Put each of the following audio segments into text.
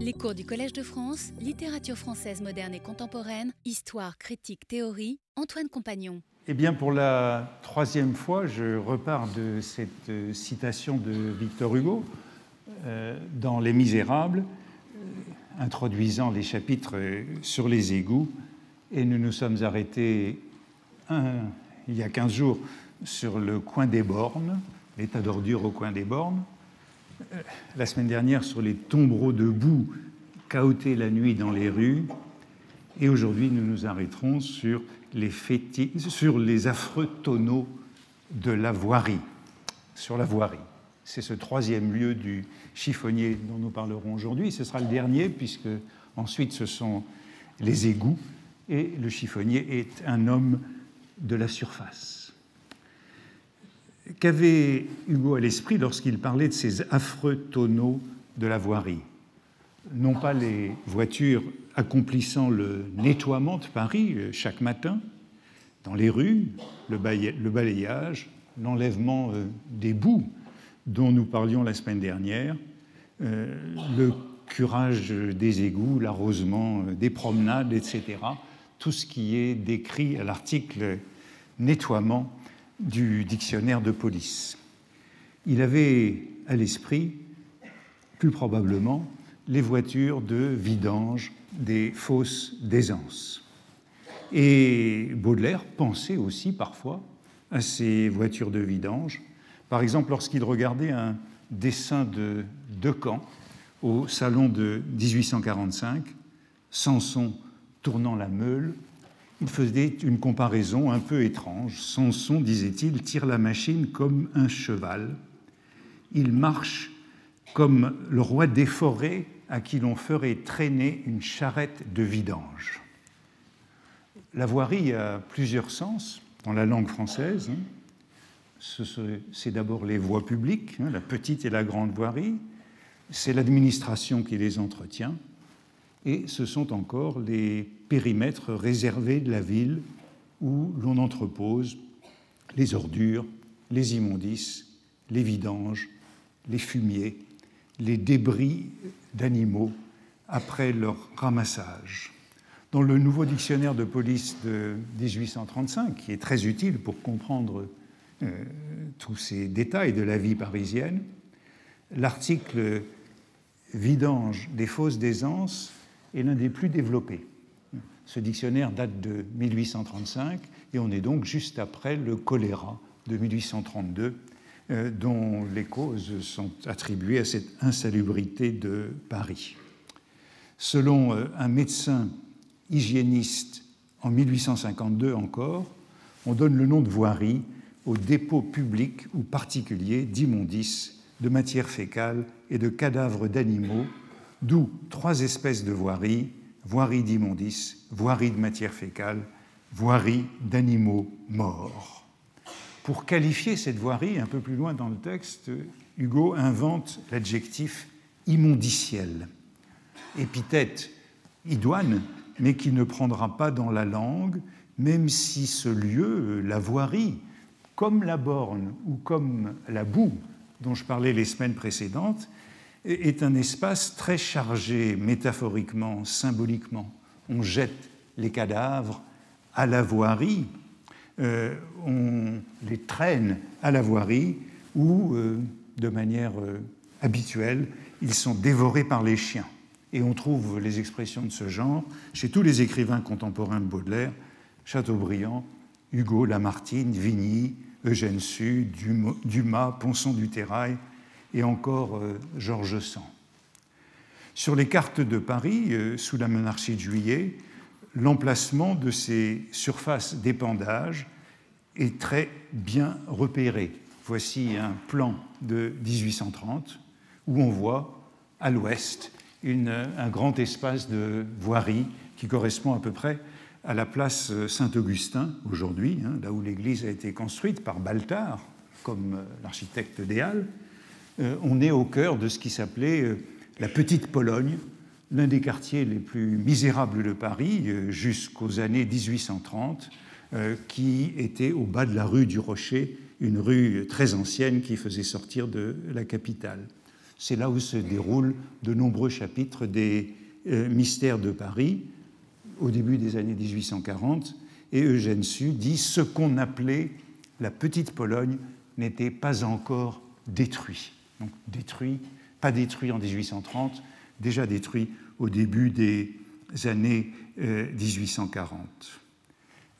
Les cours du Collège de France, littérature française moderne et contemporaine, histoire, critique, théorie, Antoine Compagnon. Eh bien, pour la troisième fois, je repars de cette euh, citation de Victor Hugo euh, dans Les Misérables, euh, introduisant les chapitres sur les égouts. Et nous nous sommes arrêtés il y a 15 jours sur le coin des bornes, l'état d'ordure au coin des bornes la semaine dernière sur les tombereaux de boue cahotés la nuit dans les rues. Et aujourd'hui, nous nous arrêterons sur les, sur les affreux tonneaux de la voirie. Sur la voirie. C'est ce troisième lieu du chiffonnier dont nous parlerons aujourd'hui. Ce sera le dernier, puisque ensuite ce sont les égouts. Et le chiffonnier est un homme de la surface. Qu'avait Hugo à l'esprit lorsqu'il parlait de ces affreux tonneaux de la voirie? Non pas les voitures accomplissant le nettoiement de Paris euh, chaque matin, dans les rues, le balayage, l'enlèvement euh, des boues dont nous parlions la semaine dernière, euh, le curage des égouts, l'arrosement des promenades, etc. Tout ce qui est décrit à l'article nettoiement du dictionnaire de police. Il avait à l'esprit, plus probablement, les voitures de vidange des fosses d'aisance. Et Baudelaire pensait aussi parfois à ces voitures de vidange. Par exemple, lorsqu'il regardait un dessin de Decamps au salon de 1845, Samson tournant la meule il faisait une comparaison un peu étrange. Samson, disait-il, tire la machine comme un cheval. Il marche comme le roi des forêts à qui l'on ferait traîner une charrette de vidange. La voirie a plusieurs sens dans la langue française. C'est d'abord les voies publiques, hein, la petite et la grande voirie. C'est l'administration qui les entretient et ce sont encore les périmètres réservés de la ville où l'on entrepose les ordures, les immondices, les vidanges, les fumiers, les débris d'animaux après leur ramassage. Dans le nouveau dictionnaire de police de 1835, qui est très utile pour comprendre euh, tous ces détails de la vie parisienne, l'article vidange des fosses d'aisance est l'un des plus développés. Ce dictionnaire date de 1835 et on est donc juste après le choléra de 1832 euh, dont les causes sont attribuées à cette insalubrité de Paris. Selon euh, un médecin hygiéniste en 1852 encore, on donne le nom de voirie aux dépôts publics ou particuliers d'immondices, de matières fécales et de cadavres d'animaux d'où trois espèces de voiries, voirie d'immondices, voirie de matière fécale, voirie d'animaux morts. Pour qualifier cette voirie, un peu plus loin dans le texte, Hugo invente l'adjectif immondiciel, épithète idoine, mais qui ne prendra pas dans la langue, même si ce lieu, la voirie, comme la borne ou comme la boue dont je parlais les semaines précédentes, est un espace très chargé métaphoriquement, symboliquement. On jette les cadavres à la voirie, euh, on les traîne à la voirie ou, euh, de manière euh, habituelle, ils sont dévorés par les chiens. Et on trouve les expressions de ce genre chez tous les écrivains contemporains de Baudelaire, Chateaubriand, Hugo, Lamartine, Vigny, Eugène Sue, Dumas, Ponson du Terrail, et encore euh, Georges Sand. Sur les cartes de Paris, euh, sous la monarchie de Juillet, l'emplacement de ces surfaces d'épandage est très bien repéré. Voici un plan de 1830 où on voit à l'ouest un grand espace de voirie qui correspond à peu près à la place Saint-Augustin aujourd'hui, hein, là où l'église a été construite par Baltard comme euh, l'architecte des Halles, euh, on est au cœur de ce qui s'appelait euh, la Petite Pologne, l'un des quartiers les plus misérables de Paris euh, jusqu'aux années 1830, qui était au bas de la rue du Rocher, une rue très ancienne qui faisait sortir de la capitale. C'est là où se déroulent de nombreux chapitres des mystères de Paris au début des années 1840. Et Eugène Sue dit ce qu'on appelait la petite Pologne n'était pas encore détruit. Donc détruit, pas détruit en 1830, déjà détruit au début des années 1840.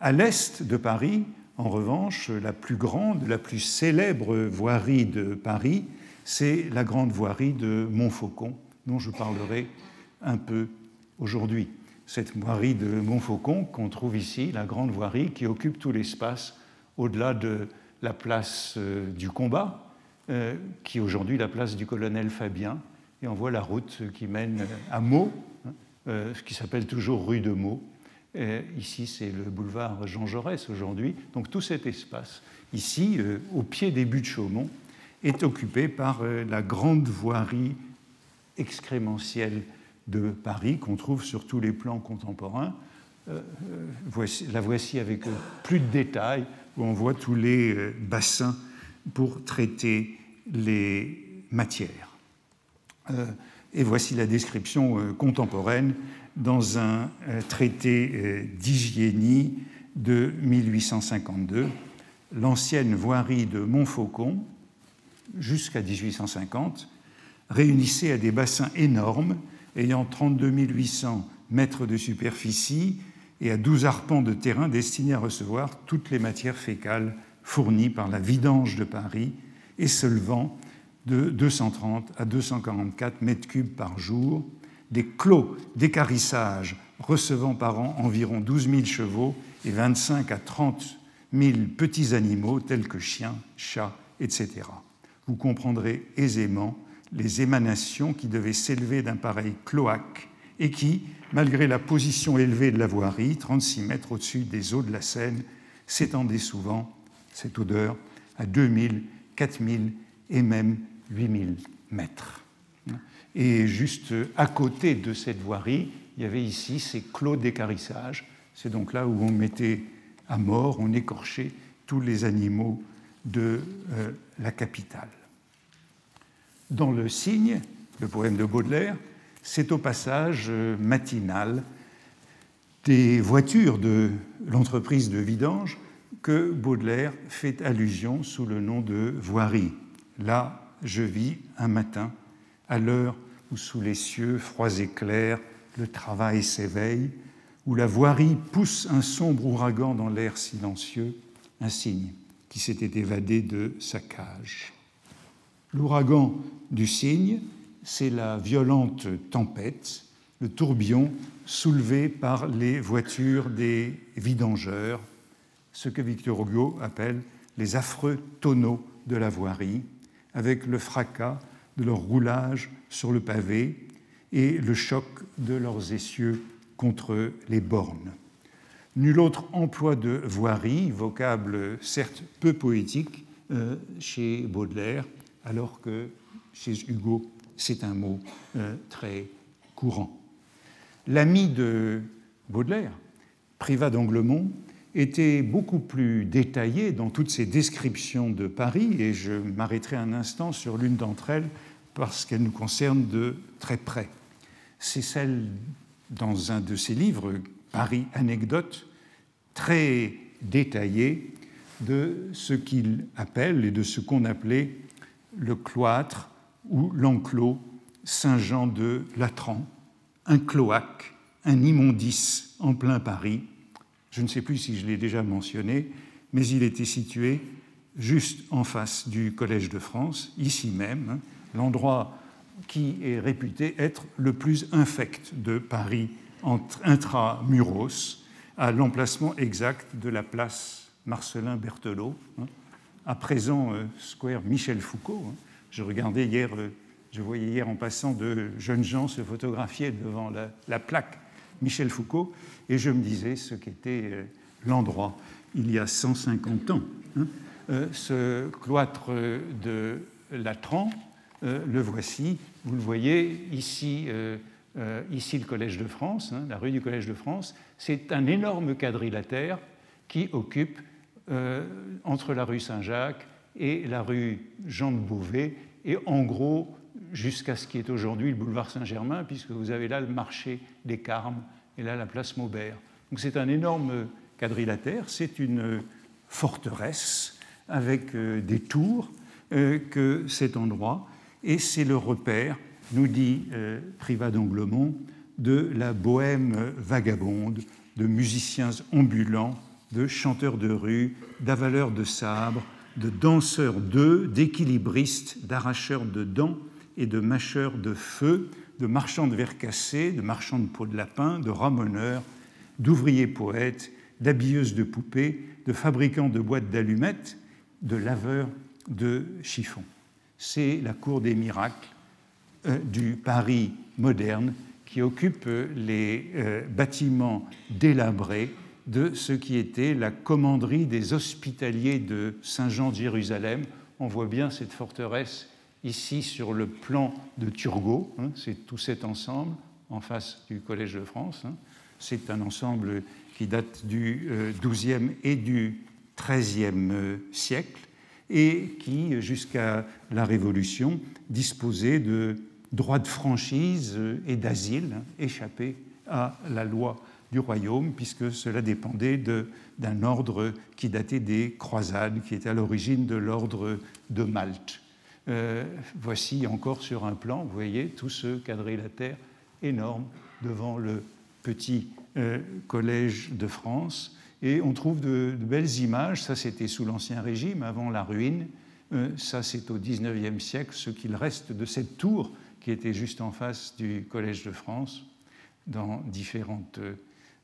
À l'est de Paris, en revanche, la plus grande, la plus célèbre voirie de Paris, c'est la grande voirie de Montfaucon, dont je parlerai un peu aujourd'hui. Cette voirie de Montfaucon qu'on trouve ici, la grande voirie qui occupe tout l'espace au-delà de la place euh, du combat, euh, qui est aujourd'hui la place du colonel Fabien, et on voit la route qui mène à Meaux, hein, euh, qui s'appelle toujours rue de Meaux, ici, c'est le boulevard Jean Jaurès aujourd'hui. Donc tout cet espace, ici, euh, au pied des buttes de Chaumont, est occupé par euh, la grande voirie excrémentielle de Paris qu'on trouve sur tous les plans contemporains. Euh, la voici avec plus de détails, où on voit tous les bassins pour traiter les matières. Et voici la description contemporaine dans un euh, traité euh, d'hygiénie de 1852. L'ancienne voirie de Montfaucon, jusqu'à 1850, réunissait à des bassins énormes, ayant 32 800 mètres de superficie et à 12 arpents de terrain destinés à recevoir toutes les matières fécales fournies par la vidange de Paris et se levant de 230 à 244 mètres cubes par jour, des clos d'écarissage recevant par an environ 12 000 chevaux et 25 à 30 000 petits animaux tels que chiens, chats, etc. Vous comprendrez aisément les émanations qui devaient s'élever d'un pareil cloaque et qui, malgré la position élevée de la voirie, 36 mètres au-dessus des eaux de la Seine, s'étendaient souvent, cette odeur, à 2000, 4000 et même 8000 mètres. Et juste à côté de cette voirie, il y avait ici ces clos d'écarissage. C'est donc là où on mettait à mort, on écorchait tous les animaux de euh, la capitale. Dans le Cygne, le poème de Baudelaire, c'est au passage euh, matinal des voitures de l'entreprise de vidange que Baudelaire fait allusion sous le nom de voirie. Là, je vis un matin, à l'heure où sous les cieux froids et clairs le travail s'éveille, où la voirie pousse un sombre ouragan dans l'air silencieux, un signe qui s'était évadé de sa cage. L'ouragan du cygne, c'est la violente tempête, le tourbillon soulevé par les voitures des vidangeurs, ce que Victor Hugo appelle les affreux tonneaux de la voirie, avec le fracas de leur roulage sur le pavé et le choc de leurs essieux contre les bornes. Nul autre emploi de voirie, vocable certes peu poétique euh, chez Baudelaire, alors que chez Hugo, c'est un mot euh, très courant. L'ami de Baudelaire, Privat d'Anglemont, était beaucoup plus détaillé dans toutes ses descriptions de Paris, et je m'arrêterai un instant sur l'une d'entre elles parce qu'elle nous concerne de très près. C'est celle dans un de ses livres, Paris Anecdote, très détaillé de ce qu'il appelle et de ce qu'on appelait le cloître ou l'enclos Saint-Jean de Latran, un cloaque, un immondice en plein Paris. Je ne sais plus si je l'ai déjà mentionné, mais il était situé juste en face du Collège de France, ici même, l'endroit qui est réputé être le plus infect de Paris intramuros, à l'emplacement exact de la place Marcelin Berthelot, hein, à présent euh, Square Michel Foucault. Hein. Je regardais hier, euh, je voyais hier en passant de jeunes gens se photographier devant la, plaque Michel Foucault, et je me disais ce qu'était euh, l'endroit il y a 150 ans. Hein. ce cloître de Latran, euh, le voici. Vous le voyez ici, euh, euh, ici le Collège de France, hein, la rue du Collège de France. C'est un énorme quadrilatère qui occupe entre la rue Saint-Jacques et la rue Jean de Beauvais. Et en gros, jusqu'à ce qui est aujourd'hui le boulevard Saint-Germain, puisque vous avez là le marché des Carmes et là la place Maubert. Donc c'est un énorme quadrilatère, c'est une forteresse avec euh, des tours euh, que cet endroit, et c'est le repère, nous dit euh, Privat d'Anglemont, de la bohème vagabonde, de musiciens ambulants, de chanteurs de rue, d'avaleurs de sabres, de danseurs d'œufs, d'équilibristes, d'arracheurs de dents et de mâcheurs de feu, de marchands de verre cassés, de marchands de peau de lapin, de ramoneurs, d'ouvriers poètes, d'habilleuses de poupées, de fabricants de boîtes d'allumettes, de laveurs de chiffons. C'est la cour des miracles euh, du Paris moderne qui occupe les euh, bâtiments délabrés de ce qui était la commanderie des hospitaliers de Saint-Jean de Jérusalem. On voit bien cette forteresse ici sur le plan de Turgot. Hein, c'est tout cet ensemble en face du Collège de France. Hein. C'est un ensemble qui date du XIIe euh, et du XIIIe euh, siècle et qui, jusqu'à la Révolution, disposait de droits de franchise euh, et d'asile hein, échappés à la loi du royaume, puisque cela dépendait d'un ordre qui datait des croisades, qui était à l'origine de l'ordre de Malte. Euh, voici encore sur un plan, vous voyez, tout ce quadrilatère énorme devant le petit euh, collège de France. Et on trouve de, belles images. Ça, c'était sous l'Ancien Régime, avant la ruine. Euh, ça, c'est au XIXe siècle, ce qu'il reste de cette tour qui était juste en face du Collège de France, dans différentes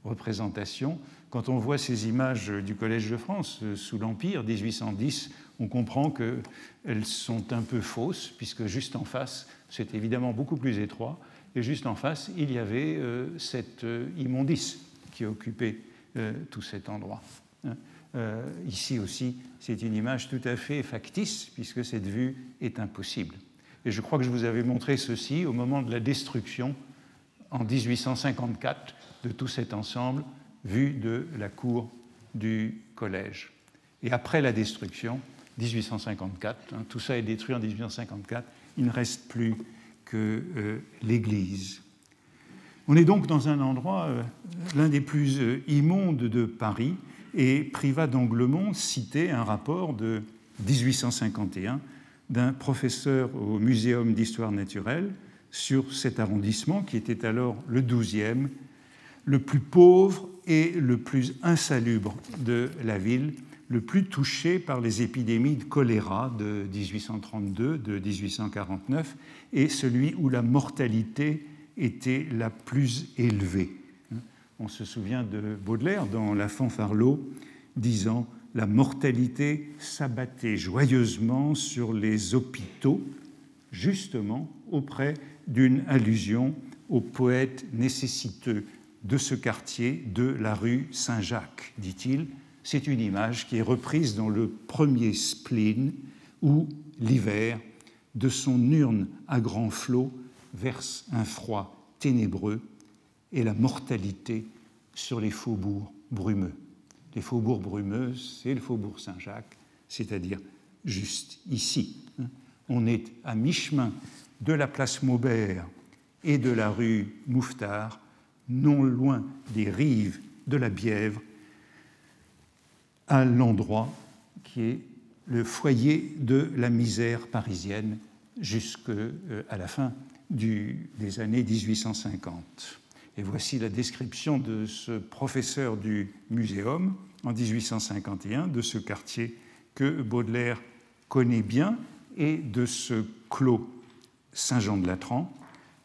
représentations. Quand on voit ces images du Collège de France sous l'Empire 1810, on comprend qu'elles sont un peu fausses, puisque juste en face, c'est évidemment beaucoup plus étroit, et juste en face, il y avait euh, cette euh, immondice qui occupait euh, tout cet endroit. Ici aussi, c'est une image tout à fait factice, puisque cette vue est impossible. Et je crois que je vous avais montré ceci au moment de la destruction, en 1854, de tout cet ensemble, vu de la cour du collège. Et après la destruction, 1854. Hein, tout ça est détruit en 1854. Il ne reste plus que euh, l'église. On est donc dans un endroit, euh, l'un des plus euh, immondes de Paris, et Privat d'Anglemont citait un rapport de 1851 d'un professeur au Muséum d'histoire naturelle sur cet arrondissement qui était alors le 12e, le plus pauvre et le plus insalubre de la ville, le plus touché par les épidémies de choléra de 1832, de 1849, et celui où la mortalité était la plus élevée. On se souvient de Baudelaire dans La fanfarlot disant La mortalité s'abattait joyeusement sur les hôpitaux, justement auprès d'une allusion au poète nécessiteux de ce quartier de la rue Saint-Jacques, dit-il, c'est une image qui est reprise dans le premier spleen où l'hiver, de son urne à grands flots, verse un froid ténébreux et la mortalité sur les faubourgs brumeux. Les faubourgs brumeux, c'est le faubourg Saint-Jacques, c'est-à-dire juste ici. On est à mi-chemin de la place Maubert et de la rue Mouffetard, non loin des rives de la Bièvre à l'endroit qui est le foyer de la misère parisienne jusqu'à euh, la fin des années 1850. Et voici la description de ce professeur du muséum en 1851 de ce quartier que Baudelaire connaît bien et de ce clos Saint-Jean-de-Latran.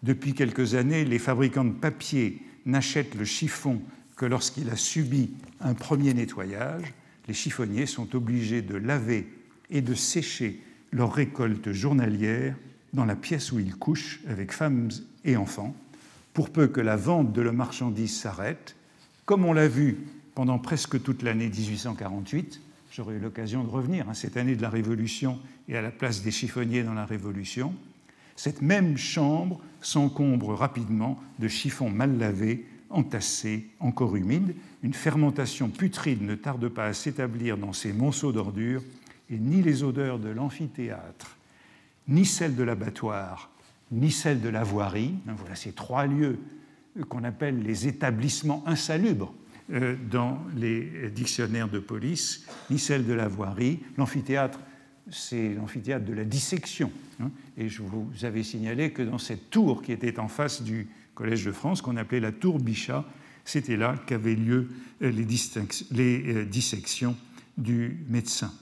Depuis quelques années, les fabricants de papier n'achètent le chiffon que lorsqu'il a subi un premier nettoyage les chiffonniers sont obligés de laver et de sécher leur récolte journalière dans la pièce où ils couchent avec femmes et enfants, pour peu que la vente de leurs marchandises s'arrête, comme on l'a vu pendant presque toute l'année 1848. J'aurai eu l'occasion de revenir à cette année de la Révolution et à la place des chiffonniers dans la Révolution. Cette même chambre s'encombre rapidement de chiffons mal lavés entassés, encore humides. Une fermentation putride ne tarde pas à s'établir dans ces monceaux d'ordures, et ni les odeurs de l'amphithéâtre, ni celles de l'abattoir, ni celle de la voirie. Voilà ces trois lieux qu'on appelle les établissements insalubres euh, dans les dictionnaires de police, ni celle de la voirie. L'amphithéâtre, c'est l'amphithéâtre de la dissection. Hein. Et je vous avais signalé que dans cette tour qui était en face du Collège de France, qu'on appelait la tour Bichat, c'était là qu'avaient lieu euh, les, euh, dissections du médecin.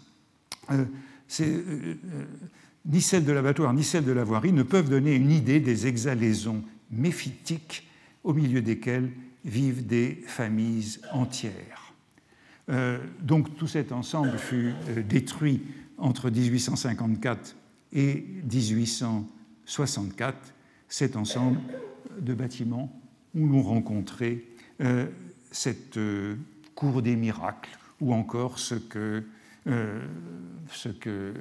ni celle de l'abattoir ni celle de la voirie ne peuvent donner une idée des exhalaisons méphitiques au milieu desquelles vivent des familles entières. Euh, donc tout cet ensemble fut euh, détruit entre 1854 et 1864, cet ensemble de bâtiments où l'on rencontrait euh, cette cour des miracles, ou encore ce que, ce que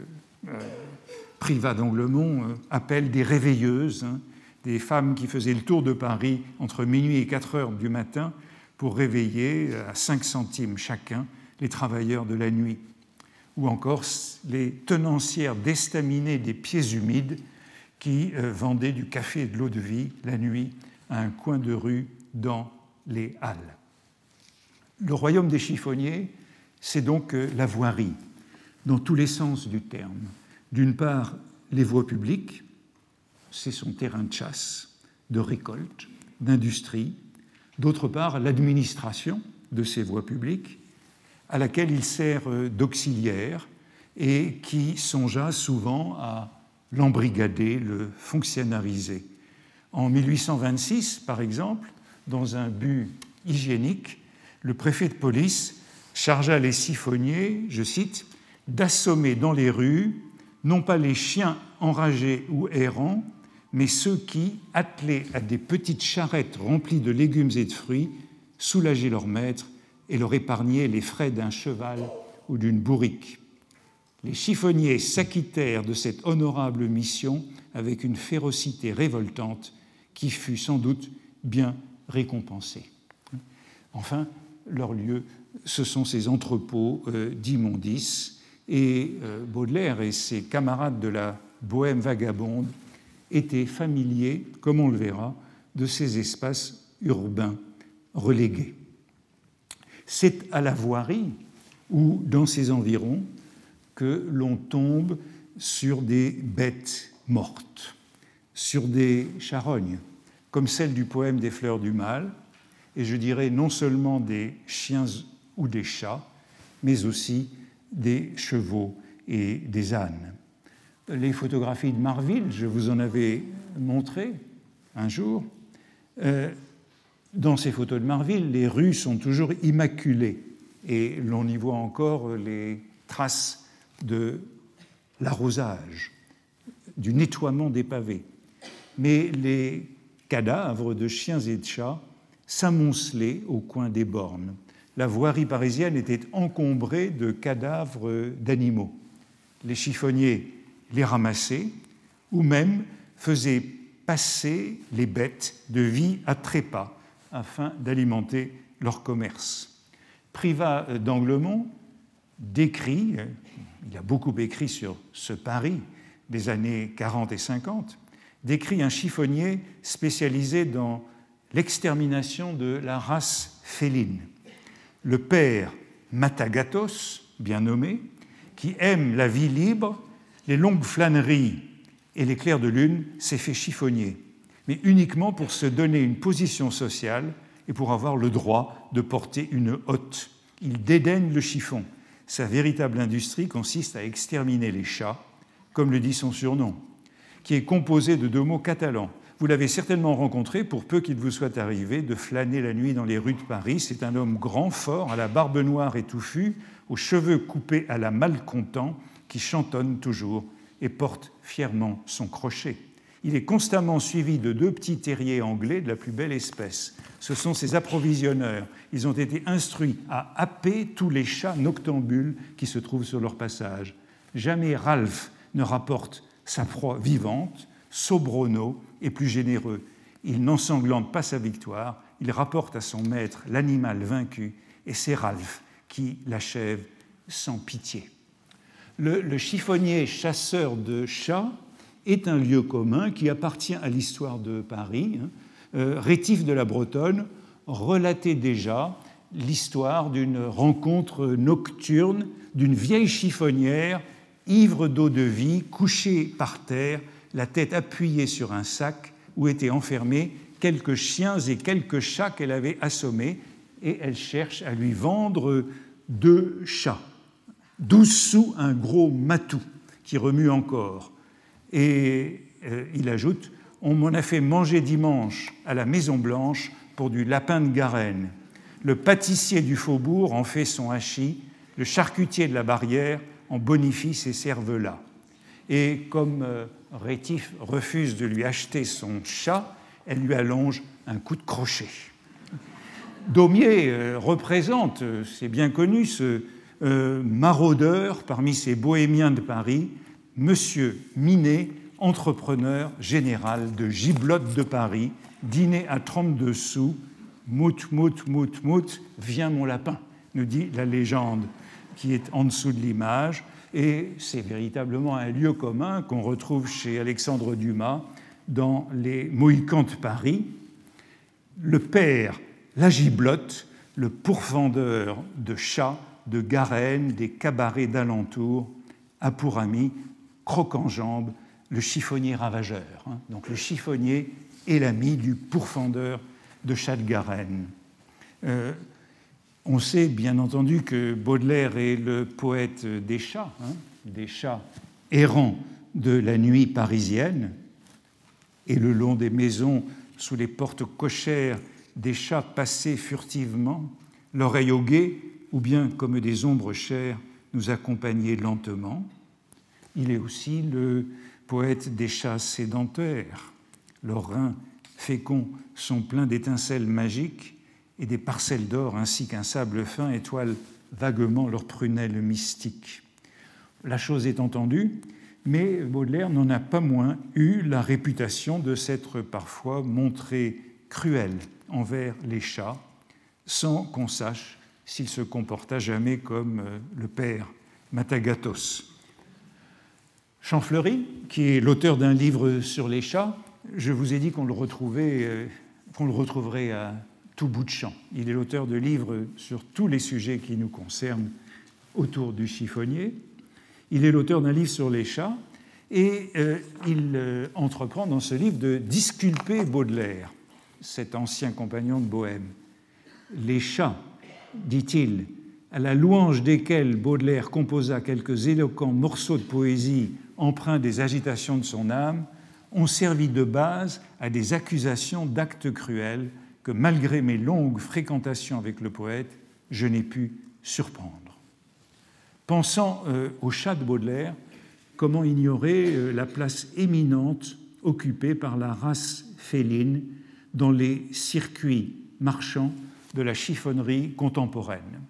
Privat d'Anglemont appelle des réveilleuses, hein, des femmes qui faisaient le tour de Paris entre minuit et 4 heures du matin pour réveiller à 5 centimes chacun les travailleurs de la nuit, ou encore les tenancières d'estaminet des pieds humides qui euh, vendaient du café et de l'eau de vie la nuit à un coin de rue dans les halles. Le royaume des chiffonniers, c'est donc euh, la voirie, dans tous les sens du terme. D'une part, les voies publiques, c'est son terrain de chasse, de récolte, d'industrie. D'autre part, l'administration de ces voies publiques, à laquelle il sert euh, d'auxiliaire et qui songea souvent à l'embrigader, le fonctionnariser. En 1826, par exemple, dans un but hygiénique, le préfet de police chargea les siphonniers, je cite, d'assommer dans les rues non pas les chiens enragés ou errants, mais ceux qui, attelés à des petites charrettes remplies de légumes et de fruits, soulageaient leur maître et leur épargnaient les frais d'un cheval ou d'une bourrique. Les chiffonniers s'acquittèrent de cette honorable mission avec une férocité révoltante qui fut sans doute bien récompensée. Enfin, leur lieu, ce sont ces entrepôts euh, d'immondices, et euh, Baudelaire et ses camarades de la bohème vagabonde était familier, comme on le verra, de ces espaces urbains relégués. C'est à la voirie ou dans ces environs que l'on tombe sur des bêtes mortes, sur des charognes, comme celle du poème des fleurs du mal, et je dirais non seulement des chiens ou des chats, mais aussi des chevaux et des ânes les photographies de Marville, je vous en avais montré un jour. Euh, dans ces photos de Marville, les rues sont toujours immaculées et l'on y voit encore les traces de l'arrosage, du nettoiement des pavés. Mais les cadavres de chiens et de chats s'amoncelaient au coin des bornes. La voirie parisienne était encombrée de cadavres d'animaux. Les chiffonniers les ramasser ou même faisait passer les bêtes de vie à trépas afin d'alimenter leur commerce. Privat d'Anglemont décrit, il a beaucoup écrit sur ce Paris des années 40 et 50, décrit un chiffonnier spécialisé dans l'extermination de la race féline. Le père Matagatos, bien nommé, qui aime la vie libre les longues flâneries et les clairs de lune s'est fait chiffonnier, mais uniquement pour se donner une position sociale et pour avoir le droit de porter une hotte. Il dédaigne le chiffon. Sa véritable industrie consiste à exterminer les chats, comme le dit son surnom, qui est composé de deux mots catalans. Vous l'avez certainement rencontré pour peu qu'il vous soit arrivé de flâner la nuit dans les rues de Paris. C'est un homme grand, fort, à la barbe noire et touffue, aux cheveux coupés à la malcontent, qui chantonne toujours et porte fièrement son crochet. Il est constamment suivi de deux petits terriers anglais de la plus belle espèce. Ce sont ses approvisionneurs. Ils ont été instruits à happer tous les chats noctambules qui se trouvent sur leur passage. Jamais Ralph ne rapporte sa proie vivante. Sobrono est plus généreux. Il n'ensanglante pas sa victoire, il rapporte à son maître l'animal vaincu, et c'est Ralph qui l'achève sans pitié le, chiffonnier chasseur de chats est un lieu commun qui appartient à l'histoire de Paris. Hein. Euh, Rétif de la Bretonne relatait déjà l'histoire d'une rencontre nocturne d'une vieille chiffonnière, ivre d'eau de vie, couchée par terre, la tête appuyée sur un sac où étaient enfermés quelques chiens et quelques chats qu'elle avait assommés, et elle cherche à lui vendre deux chats. Douze sous un gros matou qui remue encore. Et euh, il ajoute On m'en a fait manger dimanche à la Maison Blanche pour du lapin de Garenne. Le pâtissier du faubourg en fait son hachis, le charcutier de la barrière en bonifie ses cervelas. Et comme euh, Rétif refuse de lui acheter son chat, elle lui allonge un coup de crochet. Daumier euh, représente, c'est bien connu, ce maraudeur parmi ces bohémiens de Paris, Monsieur Minet, entrepreneur général de Giblotte de Paris, dîner à 32 sous, mout, mout, mout, mout, viens mon lapin, nous dit la légende qui est en dessous de l'image. Et c'est véritablement un lieu commun qu'on retrouve chez Alexandre Dumas dans les Mohicans de Paris. Le père, la giblotte, le pourfendeur de chats, de garennes, des cabarets d'alentour, a pour ami, croque en jambe, le chiffonnier ravageur. Hein. Donc le chiffonnier est l'ami du pourfendeur de chats de Garenne. Euh, on sait bien entendu que Baudelaire est le poète des chats, hein, des chats errants de la nuit parisienne, et le long des maisons, sous les portes cochères, des chats passés furtivement, l'oreille au guet, ou bien comme des ombres chères, nous accompagner lentement. Il est aussi le poète des chats sédentaires. Leurs reins féconds sont pleins d'étincelles magiques et des parcelles d'or ainsi qu'un sable fin étoilent vaguement leurs prunelles mystiques. La chose est entendue, mais Baudelaire n'en a pas moins eu la réputation de s'être parfois montré cruel envers les chats, sans qu'on sache s'il se comporta jamais comme euh, le père Matagatos. Champfleury, qui est l'auteur d'un livre sur les chats, je vous ai dit qu'on le, retrouvait, euh, qu'on le retrouverait à tout bout de champ. Il est l'auteur de livres sur tous les sujets qui nous concernent autour du chiffonnier. Il est l'auteur d'un livre sur les chats et euh, il euh, entreprend dans ce livre de disculper Baudelaire, cet ancien compagnon de Bohème. Les chats, dit-il, à la louange desquels Baudelaire composa quelques éloquents morceaux de poésie empreints des agitations de son âme, ont servi de base à des accusations d'actes cruels que malgré mes longues fréquentations avec le poète, je n'ai pu surprendre. Pensant euh, au chat de Baudelaire, comment ignorer euh, la place éminente occupée par la race féline dans les circuits marchands de la chiffonnerie contemporaine.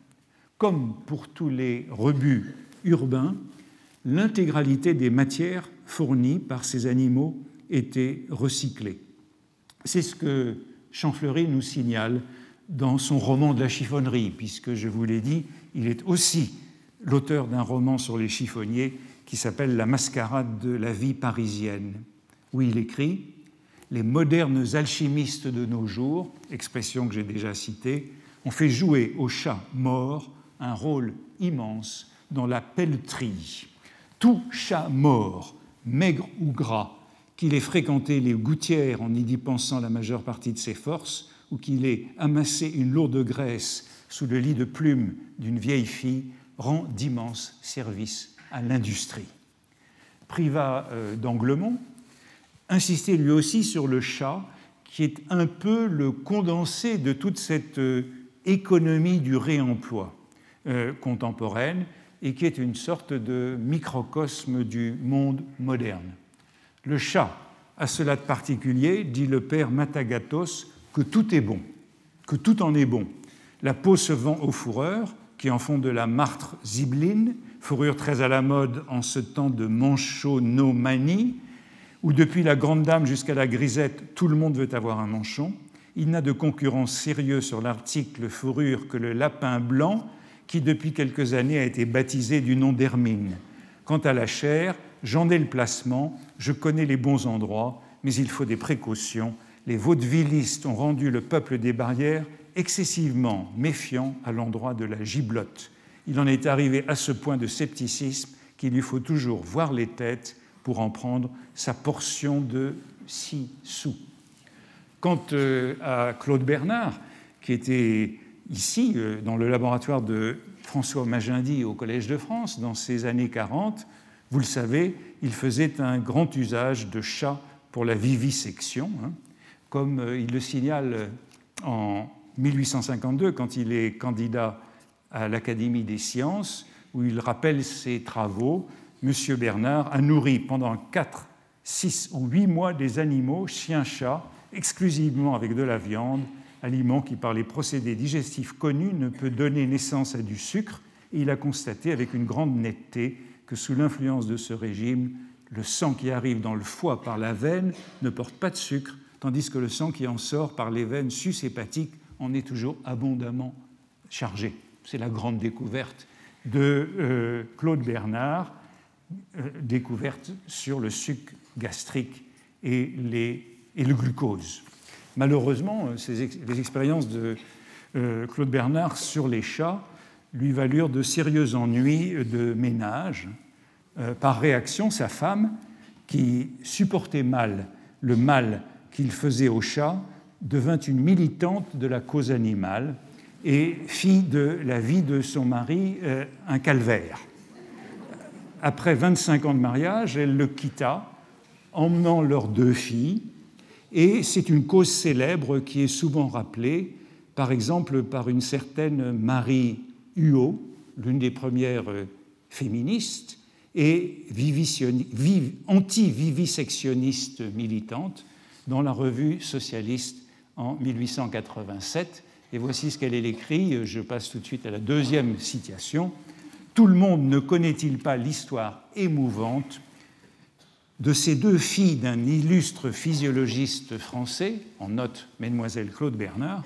Comme pour tous les rebuts urbains, l'intégralité des matières fournies par ces animaux était recyclée. C'est ce que Champfleury nous signale dans son roman de la chiffonnerie, puisque je vous l'ai dit, il est aussi l'auteur d'un roman sur les chiffonniers qui s'appelle La mascarade de la vie parisienne, où il écrit Les modernes alchimistes de nos jours, expression que j'ai déjà citée, ont fait jouer au chat mort un rôle immense dans la pelleterie. Tout chat mort, maigre ou gras, qu'il ait fréquenté les gouttières en y dépensant la majeure partie de ses forces, ou qu'il ait amassé une lourde graisse sous le lit de plumes d'une vieille fille, rend d'immenses services à l'industrie. Privat euh, d'Anglemont insistait lui aussi sur le chat, qui est un peu le condensé de toute cette euh, économie du réemploi euh, contemporaine et qui est une sorte de microcosme du monde moderne. Le chat a cela de particulier, dit le père Matagatos, que tout est bon, que tout en est bon. La peau se vend aux fourreurs, qui en font de la martre zibeline, fourrure très à la mode en ce temps de manchonomanie, où depuis la grande dame jusqu'à la grisette, tout le monde veut avoir un manchon. Il n'a de concurrence sérieux sur l'article fourrure que le lapin blanc, qui depuis quelques années a été baptisé du nom d'hermine. Quant à la chair, j'en ai le placement je connais les bons endroits, mais il faut des précautions. Les vaudevillistes ont rendu le peuple des barrières excessivement méfiant à l'endroit de la giblotte. Il en est arrivé à ce point de scepticisme qu'il lui faut toujours voir les têtes pour en prendre sa portion de six sous. Quant euh, à Claude Bernard, qui était ici, euh, dans le laboratoire de François Magendie au Collège de France, dans ces années 40, vous le savez, il faisait un grand usage de chats pour la vivisection, hein, comme euh, il le signale en 1852 quand il est candidat à l'Académie des sciences, où il rappelle ses travaux. Monsieur Bernard a nourri pendant 4, 6 ou 8 mois des animaux, chiens, chats, exclusivement avec de la viande, aliment qui, par les procédés digestifs connus, ne peut donner naissance à du sucre. Il a constaté avec une grande netteté que sous l'influence de ce régime, le sang qui arrive dans le foie par la veine ne porte pas de sucre, tandis que le sang qui en sort par les veines sus-hépatiques en est toujours abondamment chargé. C'est la grande découverte de euh, Claude Bernard, euh, découverte sur le sucre gastrique et le glucose. Malheureusement, euh, les expériences de Claude Bernard sur les chats lui valurent de sérieux ennuis de ménage. Par réaction, sa femme, qui supportait mal le mal qu'il faisait aux chats, devint une militante de la cause animale et fit de la vie de son mari euh, un calvaire. Après 25 ans de mariage, elle le quitta, emmenant leurs deux filles, et c'est une cause célèbre qui est souvent rappelée, par exemple par une certaine Marie Huot, l'une des premières euh, féministes et anti-vivisectionniste militante dans la revue socialiste en 1887. Et voici ce qu'elle écrit. Je passe tout de suite à la deuxième citation. Tout le monde ne connaît-il pas l'histoire émouvante de ces deux filles d'un illustre physiologiste français, en note Mademoiselle Claude Bernard,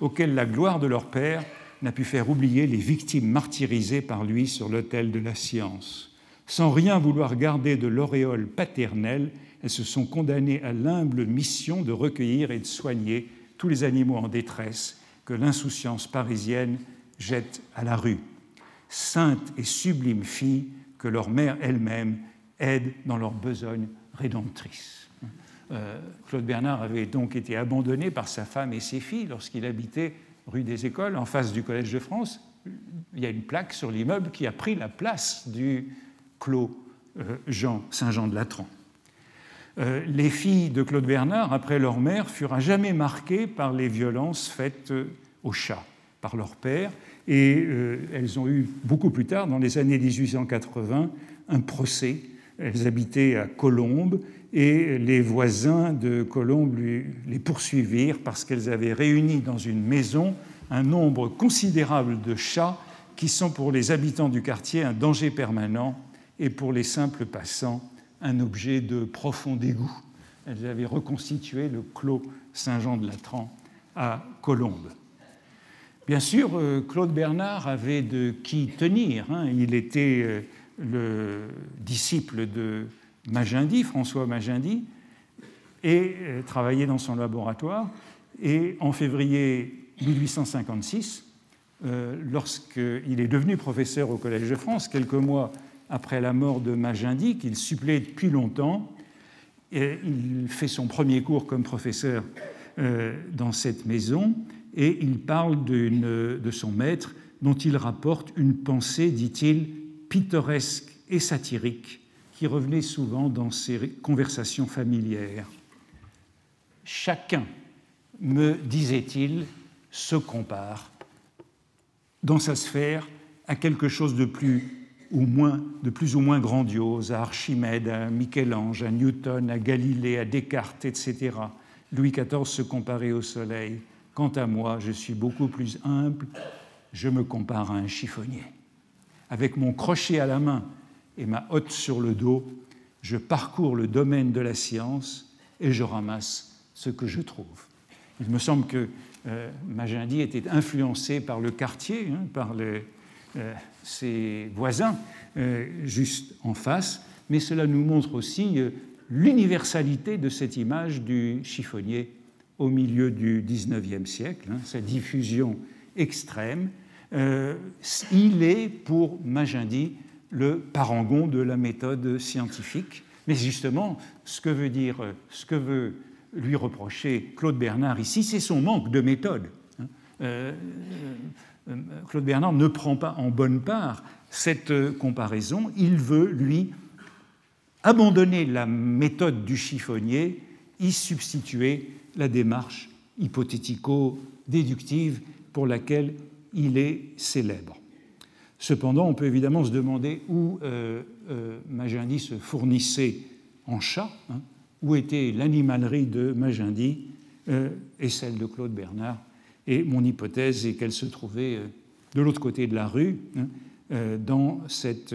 auxquelles la gloire de leur père n'a pu faire oublier les victimes martyrisées par lui sur l'autel de la science. Sans rien vouloir garder de l'auréole paternelle, elles se sont condamnées à l'humble mission de recueillir et de soigner tous les animaux en détresse que l'insouciance parisienne jette à la rue. Saintes et sublimes filles que leur mère elle-même aide dans leur besogne rédemptrice. Euh, Claude Bernard avait donc été abandonné par sa femme et ses filles lorsqu'il habitait rue des Écoles, en face du Collège de France. Il y a une plaque sur l'immeuble qui a pris la place du Clos euh, Jean Saint-Jean de Latran. Euh, les filles de Claude Bernard, après leur mère, furent à jamais marquées par les violences faites aux chats par leur père, et elles ont eu beaucoup plus tard, dans les années 1880, un procès. Elles habitaient à Colombes et les voisins de Colombes les poursuivirent parce qu'elles avaient réuni dans une maison un nombre considérable de chats qui sont pour les habitants du quartier un danger permanent et pour les simples passants un objet de profond dégoût. Elles avaient reconstitué le clos Saint-Jean de Latran à Colombes. Bien sûr, euh, Claude Bernard avait de qui tenir. Hein. Il était euh, le disciple de Magendie, François Magendie, et euh, travaillait dans son laboratoire. Et en février 1856, lorsqu'il est devenu professeur au Collège de France, quelques mois après la mort de Magendie, qu'il supplée depuis longtemps. Il fait son premier cours comme professeur euh, dans cette maison et il parle de son maître dont il rapporte une pensée, dit-il, pittoresque et satirique qui revenait souvent dans ses conversations familières. Chacun, me disait-il, se compare dans sa sphère à quelque chose de plus ou moins, de plus ou moins grandiose, à Archimède, à Michel-Ange, à Newton, à Galilée, à Descartes, etc. Louis XIV se comparait au soleil. Quant à moi, je suis beaucoup plus humble, je me compare à un chiffonnier. Avec mon crochet à la main et ma hotte sur le dos, je parcours le domaine de la science et je ramasse ce que je trouve. Il me semble que euh, était influencé par le quartier, hein, par euh, ses voisins euh, juste en face, mais cela nous montre aussi euh, l'universalité de cette image du chiffonnier au milieu du XIXe siècle, hein, sa diffusion extrême. Euh, il est, pour Magendie, le parangon de la méthode scientifique. Mais justement, ce que veut dire, ce que veut lui reprocher Claude Bernard ici, c'est son manque de méthode. Euh, euh, Claude Bernard ne prend pas en bonne part cette comparaison. Il veut, lui, abandonner la méthode du chiffonnier, y substituer la démarche hypothético-déductive pour laquelle il est célèbre. Cependant, on peut évidemment se demander où euh, euh se fournissait en chat, hein, où était l'animalerie de Magendie euh, et celle de Claude Bernard? Et mon hypothèse est qu'elle se trouvait euh, de l'autre côté de la rue, hein, dans cet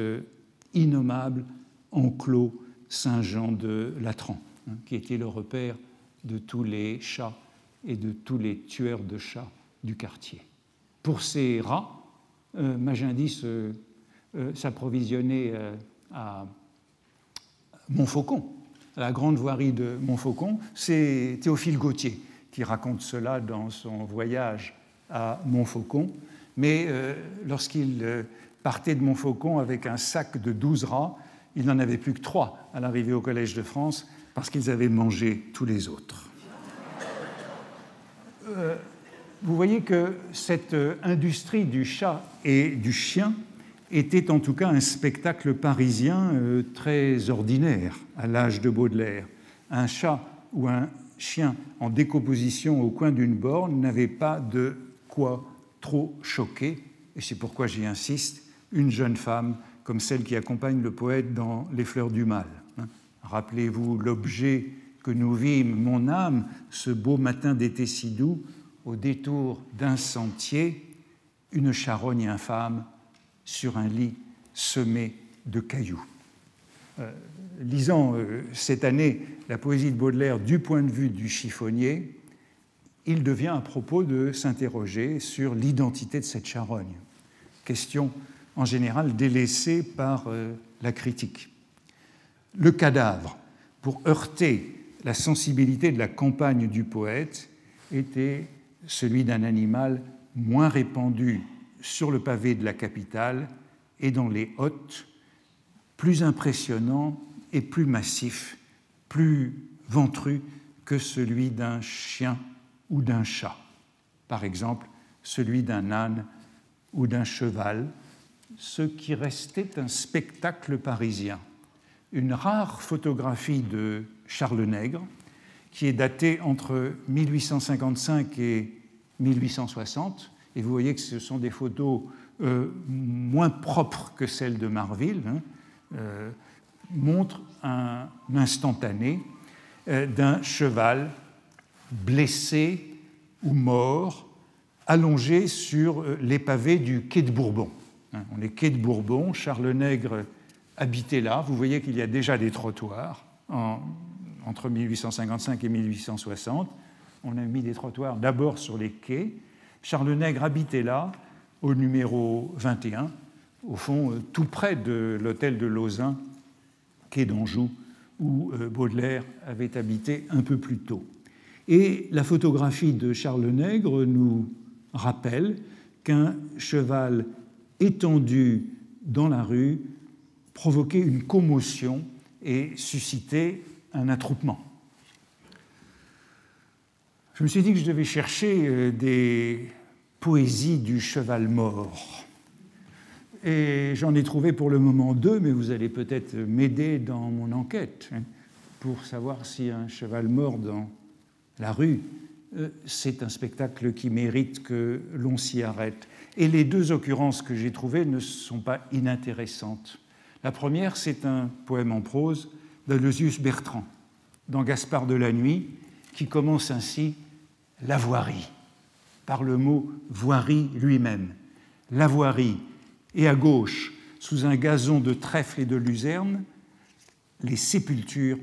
innommable enclos Saint-Jean de Latran, hein, qui était le repère de tous les chats et de tous les tueurs de chats du quartier. Pour ces rats, euh, Magindis euh, s'approvisionnait euh, à Montfaucon, à la grande voirie de Montfaucon. C'est Théophile Gautier qui raconte cela dans son voyage à Montfaucon. Mais lorsqu'il partait de Montfaucon avec un sac de douze rats, il n'en avait plus que trois à l'arrivée au Collège de France parce qu'ils avaient mangé tous les autres. Euh, vous voyez que cette industrie du chat et du chien était en tout cas un spectacle parisien euh, très ordinaire à l'âge de Baudelaire. Un chat ou un chien en décomposition au coin d'une borne n'avait pas de quoi trop choquer, et c'est pourquoi j'y insiste, une jeune femme comme celle qui accompagne le poète dans Les fleurs du mal. Hein. Rappelez-vous l'objet que nous vîmes, mon âme, ce beau matin d'été si doux, au détour d'un sentier, une charogne infâme sur un lit semé de cailloux. Euh, lisant euh, cette année la poésie de Baudelaire du point de vue du chiffonnier, il devient à propos de s'interroger sur l'identité de cette charogne. Question en général délaissé par euh, la critique. Le cadavre, pour heurter la sensibilité de la campagne du poète, était celui d'un animal moins répandu sur le pavé de la capitale et dans les hautes, plus impressionnant et plus massif, plus ventru que celui d'un chien ou d'un chat, par exemple celui d'un âne ou d'un cheval, ce qui restait un spectacle parisien. Une rare photographie de Charles Nègre, qui est datée entre 1855 et 1860, et vous voyez que ce sont des photos euh, moins propres que celles de Marville, hein, euh, montre un instantané euh, d'un cheval blessé ou mort allongé sur les pavés du quai de Bourbon. Hein, on est quai de Bourbon, Charles Nègre habitait là. Vous voyez qu'il y a déjà des trottoirs entre 1855 et 1860. On a mis des trottoirs d'abord sur les quais. Charles Nègre habitait là, au numéro 21, au fond, euh, tout près de l'hôtel de Lausanne, quai d'Anjou, où euh, Baudelaire avait habité un peu plus tôt. Et la photographie de Charles Nègre nous rappelle qu'un cheval étendu dans la rue, provoquer une commotion et susciter un attroupement. Je me suis dit que je devais chercher euh, des poésies du cheval mort. Et j'en ai trouvé pour le moment deux, mais vous allez peut-être m'aider dans mon enquête hein, pour savoir si un cheval mort dans la rue, euh, c'est un spectacle qui mérite que l'on s'y arrête. Et les deux occurrences que j'ai trouvées ne sont pas inintéressantes. La première, c'est un poème en prose d'Aleusius Bertrand, dans Gaspard de la Nuit, qui commence ainsi La voirie, par le mot voirie lui-même. La voirie, et à gauche, sous un gazon de trèfle et de luzerne, les sépultures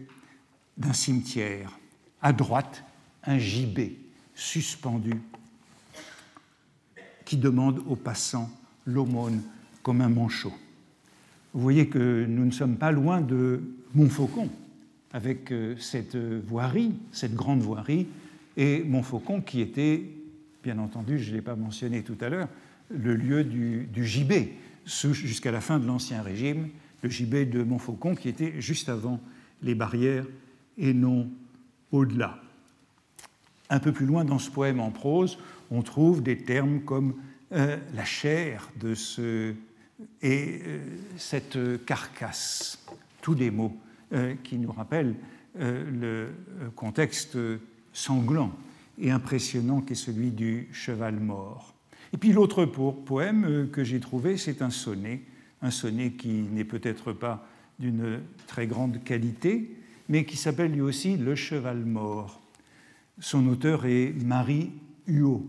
d'un cimetière. À droite, un gibet suspendu qui demande aux passants l'aumône comme un manchot. Vous voyez que nous ne sommes pas loin de Montfaucon, avec cette voirie, cette grande voirie, et Montfaucon qui était, bien entendu, je ne l'ai pas mentionné tout à l'heure, le lieu du, gibet jusqu'à la fin de l'Ancien Régime, le gibet de Montfaucon qui était juste avant les barrières et non au-delà. Un peu plus loin dans ce poème en prose, on trouve des termes comme euh, la chair de ce et euh, cette carcasse, tous des mots euh, qui nous rappellent le contexte sanglant et impressionnant qu'est celui du cheval mort. Et puis l'autre poème que j'ai trouvé, c'est un sonnet, un sonnet qui n'est peut-être pas d'une très grande qualité, mais qui s'appelle lui aussi Le cheval mort. Son auteur est Marie Huot.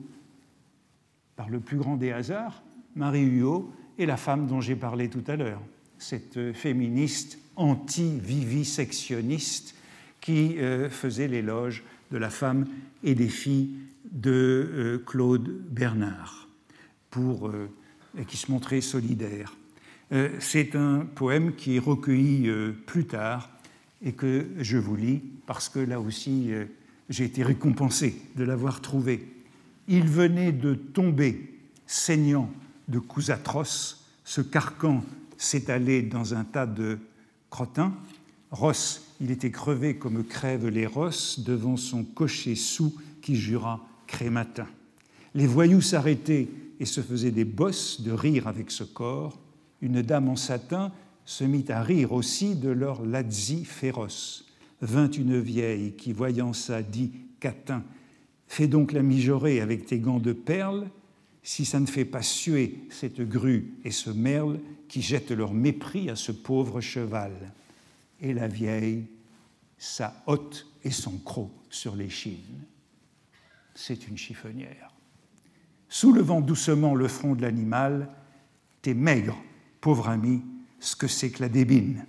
Par le plus grand des hasards, Marie Huot est la femme dont j'ai parlé tout à l'heure, cette féministe anti-vivisectionniste qui euh, faisait l'éloge de la femme et des filles de euh, Claude Bernard, pour, euh, et qui se montrait solidaire. C'est un poème qui est recueilli plus tard et que je vous lis parce que là aussi j'ai été récompensé de l'avoir trouvé. Il venait de tomber, saignant de coups atroces, ce carcan s'étalait dans un tas de crottins. Ross, il était crevé comme crèvent les rosses devant son cocher sous qui jura crématin. Les voyous s'arrêtaient et se faisaient des bosses de rire avec ce corps. Une dame en satin se mit à rire aussi de leur lazzi féroce. Vint une vieille qui, voyant ça, dit Catin, fais donc la mijaurée avec tes gants de perles, si ça ne fait pas suer cette grue et ce merle qui jettent leur mépris à ce pauvre cheval. Et la vieille, sa hotte et son croc sur l'échine. C'est une chiffonnière. Soulevant doucement le front de l'animal, t'es maigre, pauvre ami, ce que c'est que la débine.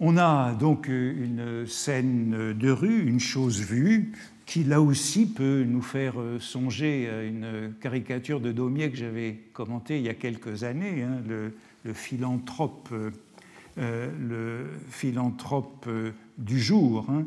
On a donc une scène de rue, une chose vue, qui là aussi peut nous faire euh, songer à une caricature de Daumier que j'avais commentée il y a quelques années, hein, le, philanthrope, euh, euh, le philanthrope du jour, hein,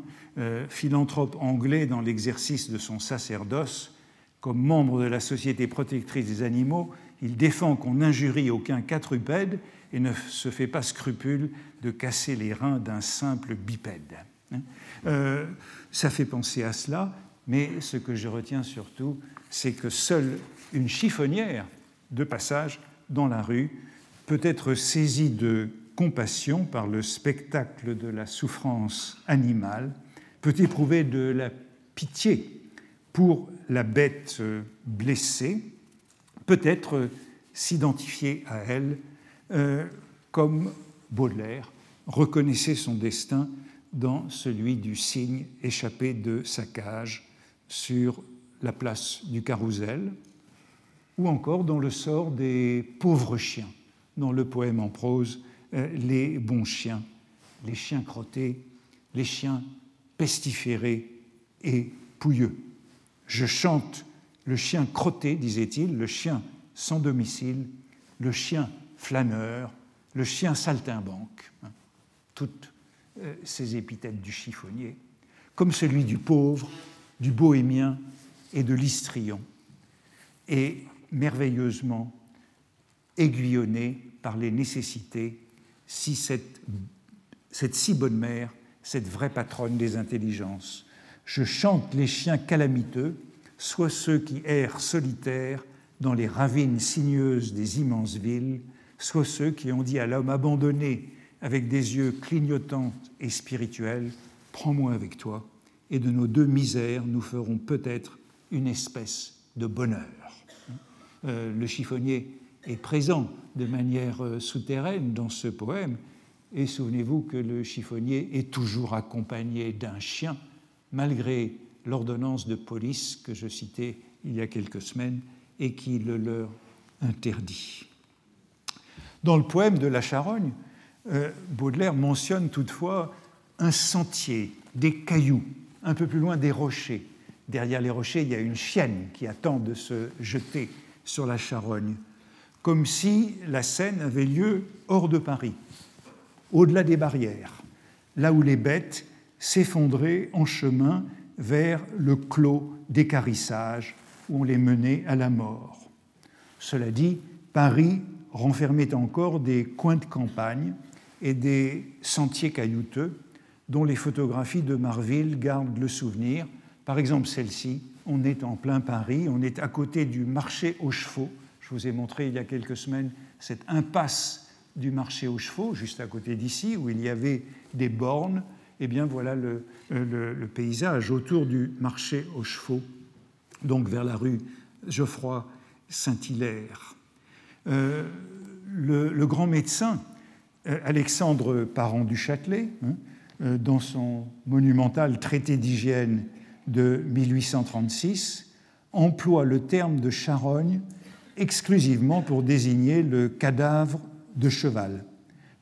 philanthrope anglais dans l'exercice de son sacerdoce, comme membre de la Société protectrice des animaux, il défend qu'on n'injurie aucun quadrupède et ne se fait pas scrupule de casser les reins d'un simple bipède. Hein. Euh, ça fait penser à cela, mais ce que je retiens surtout, c'est que seule une chiffonnière de passage dans la rue peut être saisie de compassion par le spectacle de la souffrance animale, peut éprouver de la pitié pour la bête blessée, peut-être s'identifier à elle euh, comme Baudelaire reconnaissait son destin dans celui du cygne échappé de sa cage sur la place du Carrousel, ou encore dans le sort des pauvres chiens, dans le poème en prose euh, Les bons chiens, les chiens crottés, les chiens pestiférés et pouilleux. Je chante le chien crotté, disait-il, le chien sans domicile, le chien flâneur, le chien saltimbanque, hein, ces épithètes du chiffonnier, comme celui du pauvre, du bohémien et de l'histrion, et merveilleusement aiguillonné par les nécessités, si cette, cette si bonne mère, cette vraie patronne des intelligences. Je chante les chiens calamiteux, soit ceux qui errent solitaires dans les ravines sinueuses des immenses villes, soit ceux qui ont dit à l'homme abandonné avec des yeux clignotants et spirituels, Prends-moi avec toi, et de nos deux misères, nous ferons peut-être une espèce de bonheur. Euh, le chiffonnier est présent de manière euh, souterraine dans ce poème, et souvenez-vous que le chiffonnier est toujours accompagné d'un chien, malgré l'ordonnance de police que je citais il y a quelques semaines et qui le leur interdit. Dans le poème de la Charogne, Baudelaire mentionne toutefois un sentier, des cailloux, un peu plus loin des rochers. Derrière les rochers, il y a une chienne qui attend de se jeter sur la Charogne, comme si la scène avait lieu hors de Paris, au-delà des barrières, là où les bêtes s'effondraient en chemin vers le clos d'écarissage où on les menait à la mort. Cela dit, Paris renfermait encore des coins de campagne et des sentiers caillouteux dont les photographies de Marville gardent le souvenir. Par exemple, celle-ci, on est en plein Paris, on est à côté du marché aux chevaux. Je vous ai montré il y a quelques semaines cette impasse du marché aux chevaux, juste à côté d'ici, où il y avait des bornes. Eh bien voilà le, le, paysage autour du marché aux chevaux, donc vers la rue Geoffroy Saint-Hilaire. Euh, le, grand médecin euh, Alexandre Parent du Châtelet, hein, euh, dans son monumental traité d'hygiène de 1836, emploie le terme de charogne exclusivement pour désigner le cadavre de cheval,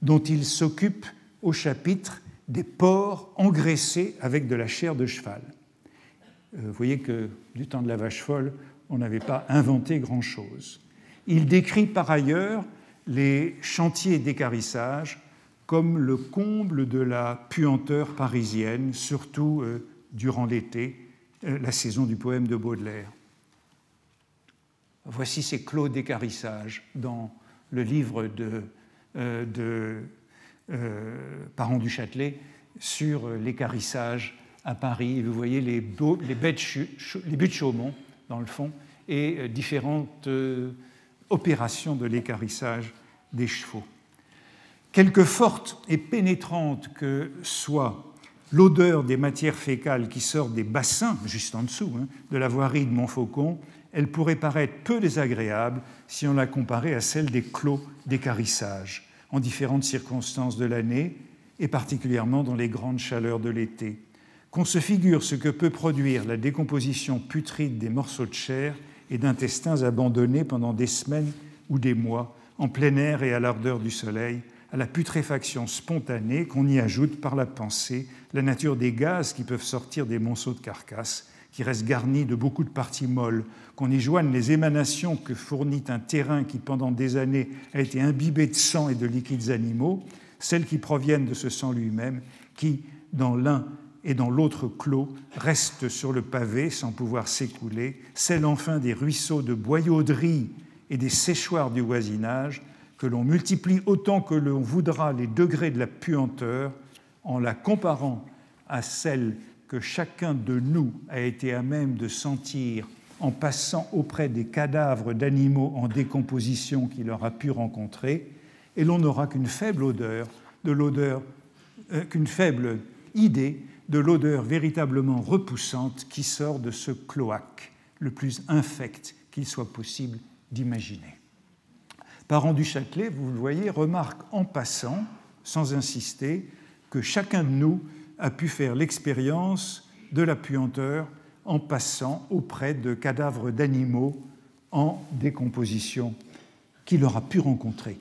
dont il s'occupe au chapitre des porcs engraissés avec de la chair de cheval. Vous voyez que du temps de la vache folle, on n'avait pas inventé grand-chose. Il décrit par ailleurs les chantiers d'écarissage comme le comble de la puanteur parisienne, surtout euh, durant l'été, euh, la saison du poème de Baudelaire. Voici ces clos d'écarissage dans le livre de, euh, Parent du Châtelet sur l'écarissage à Paris. Vous voyez les, les, buts de Chaumont, dans le fond, et différentes opération de l'écarissage des chevaux. Quelque forte et pénétrante que soit l'odeur des matières fécales qui sortent des bassins, juste en dessous, hein, de la voirie de Montfaucon, elle pourrait paraître peu désagréable si on la comparait à celle des clos d'écarissage, en différentes circonstances de l'année, et particulièrement dans les grandes chaleurs de l'été. Qu'on se figure ce que peut produire la décomposition putride des morceaux de chair et d'intestins abandonnés pendant des semaines ou des mois en plein air et à l'ardeur du soleil, à la putréfaction spontanée qu'on y ajoute par la pensée la nature des gaz qui peuvent sortir des monceaux de carcasses, qui restent garnis de beaucoup de parties molles, qu'on y joigne les émanations que fournit un terrain qui pendant des années a été imbibé de sang et de liquides animaux, celles qui proviennent de ce sang lui-même, qui, dans l'un et dans l'autre clos reste sur le pavé sans pouvoir s'écouler, celle enfin des ruisseaux de boyauderie et des séchoirs du voisinage, que l'on multiplie autant que l'on voudra les degrés de la puanteur en la comparant à celle que chacun de nous a été à même de sentir en passant auprès des cadavres d'animaux en décomposition qu'il aura pu rencontrer, et l'on n'aura qu'une faible odeur, de l'odeur, euh, qu'une faible idée de l'odeur véritablement repoussante qui sort de ce cloaque, le plus infect qu'il soit possible d'imaginer. Parent du Châtelet, vous le voyez, remarque en passant, sans insister, que chacun de nous a pu faire l'expérience de la puanteur en passant auprès de cadavres d'animaux en décomposition qu'il aura pu rencontrer.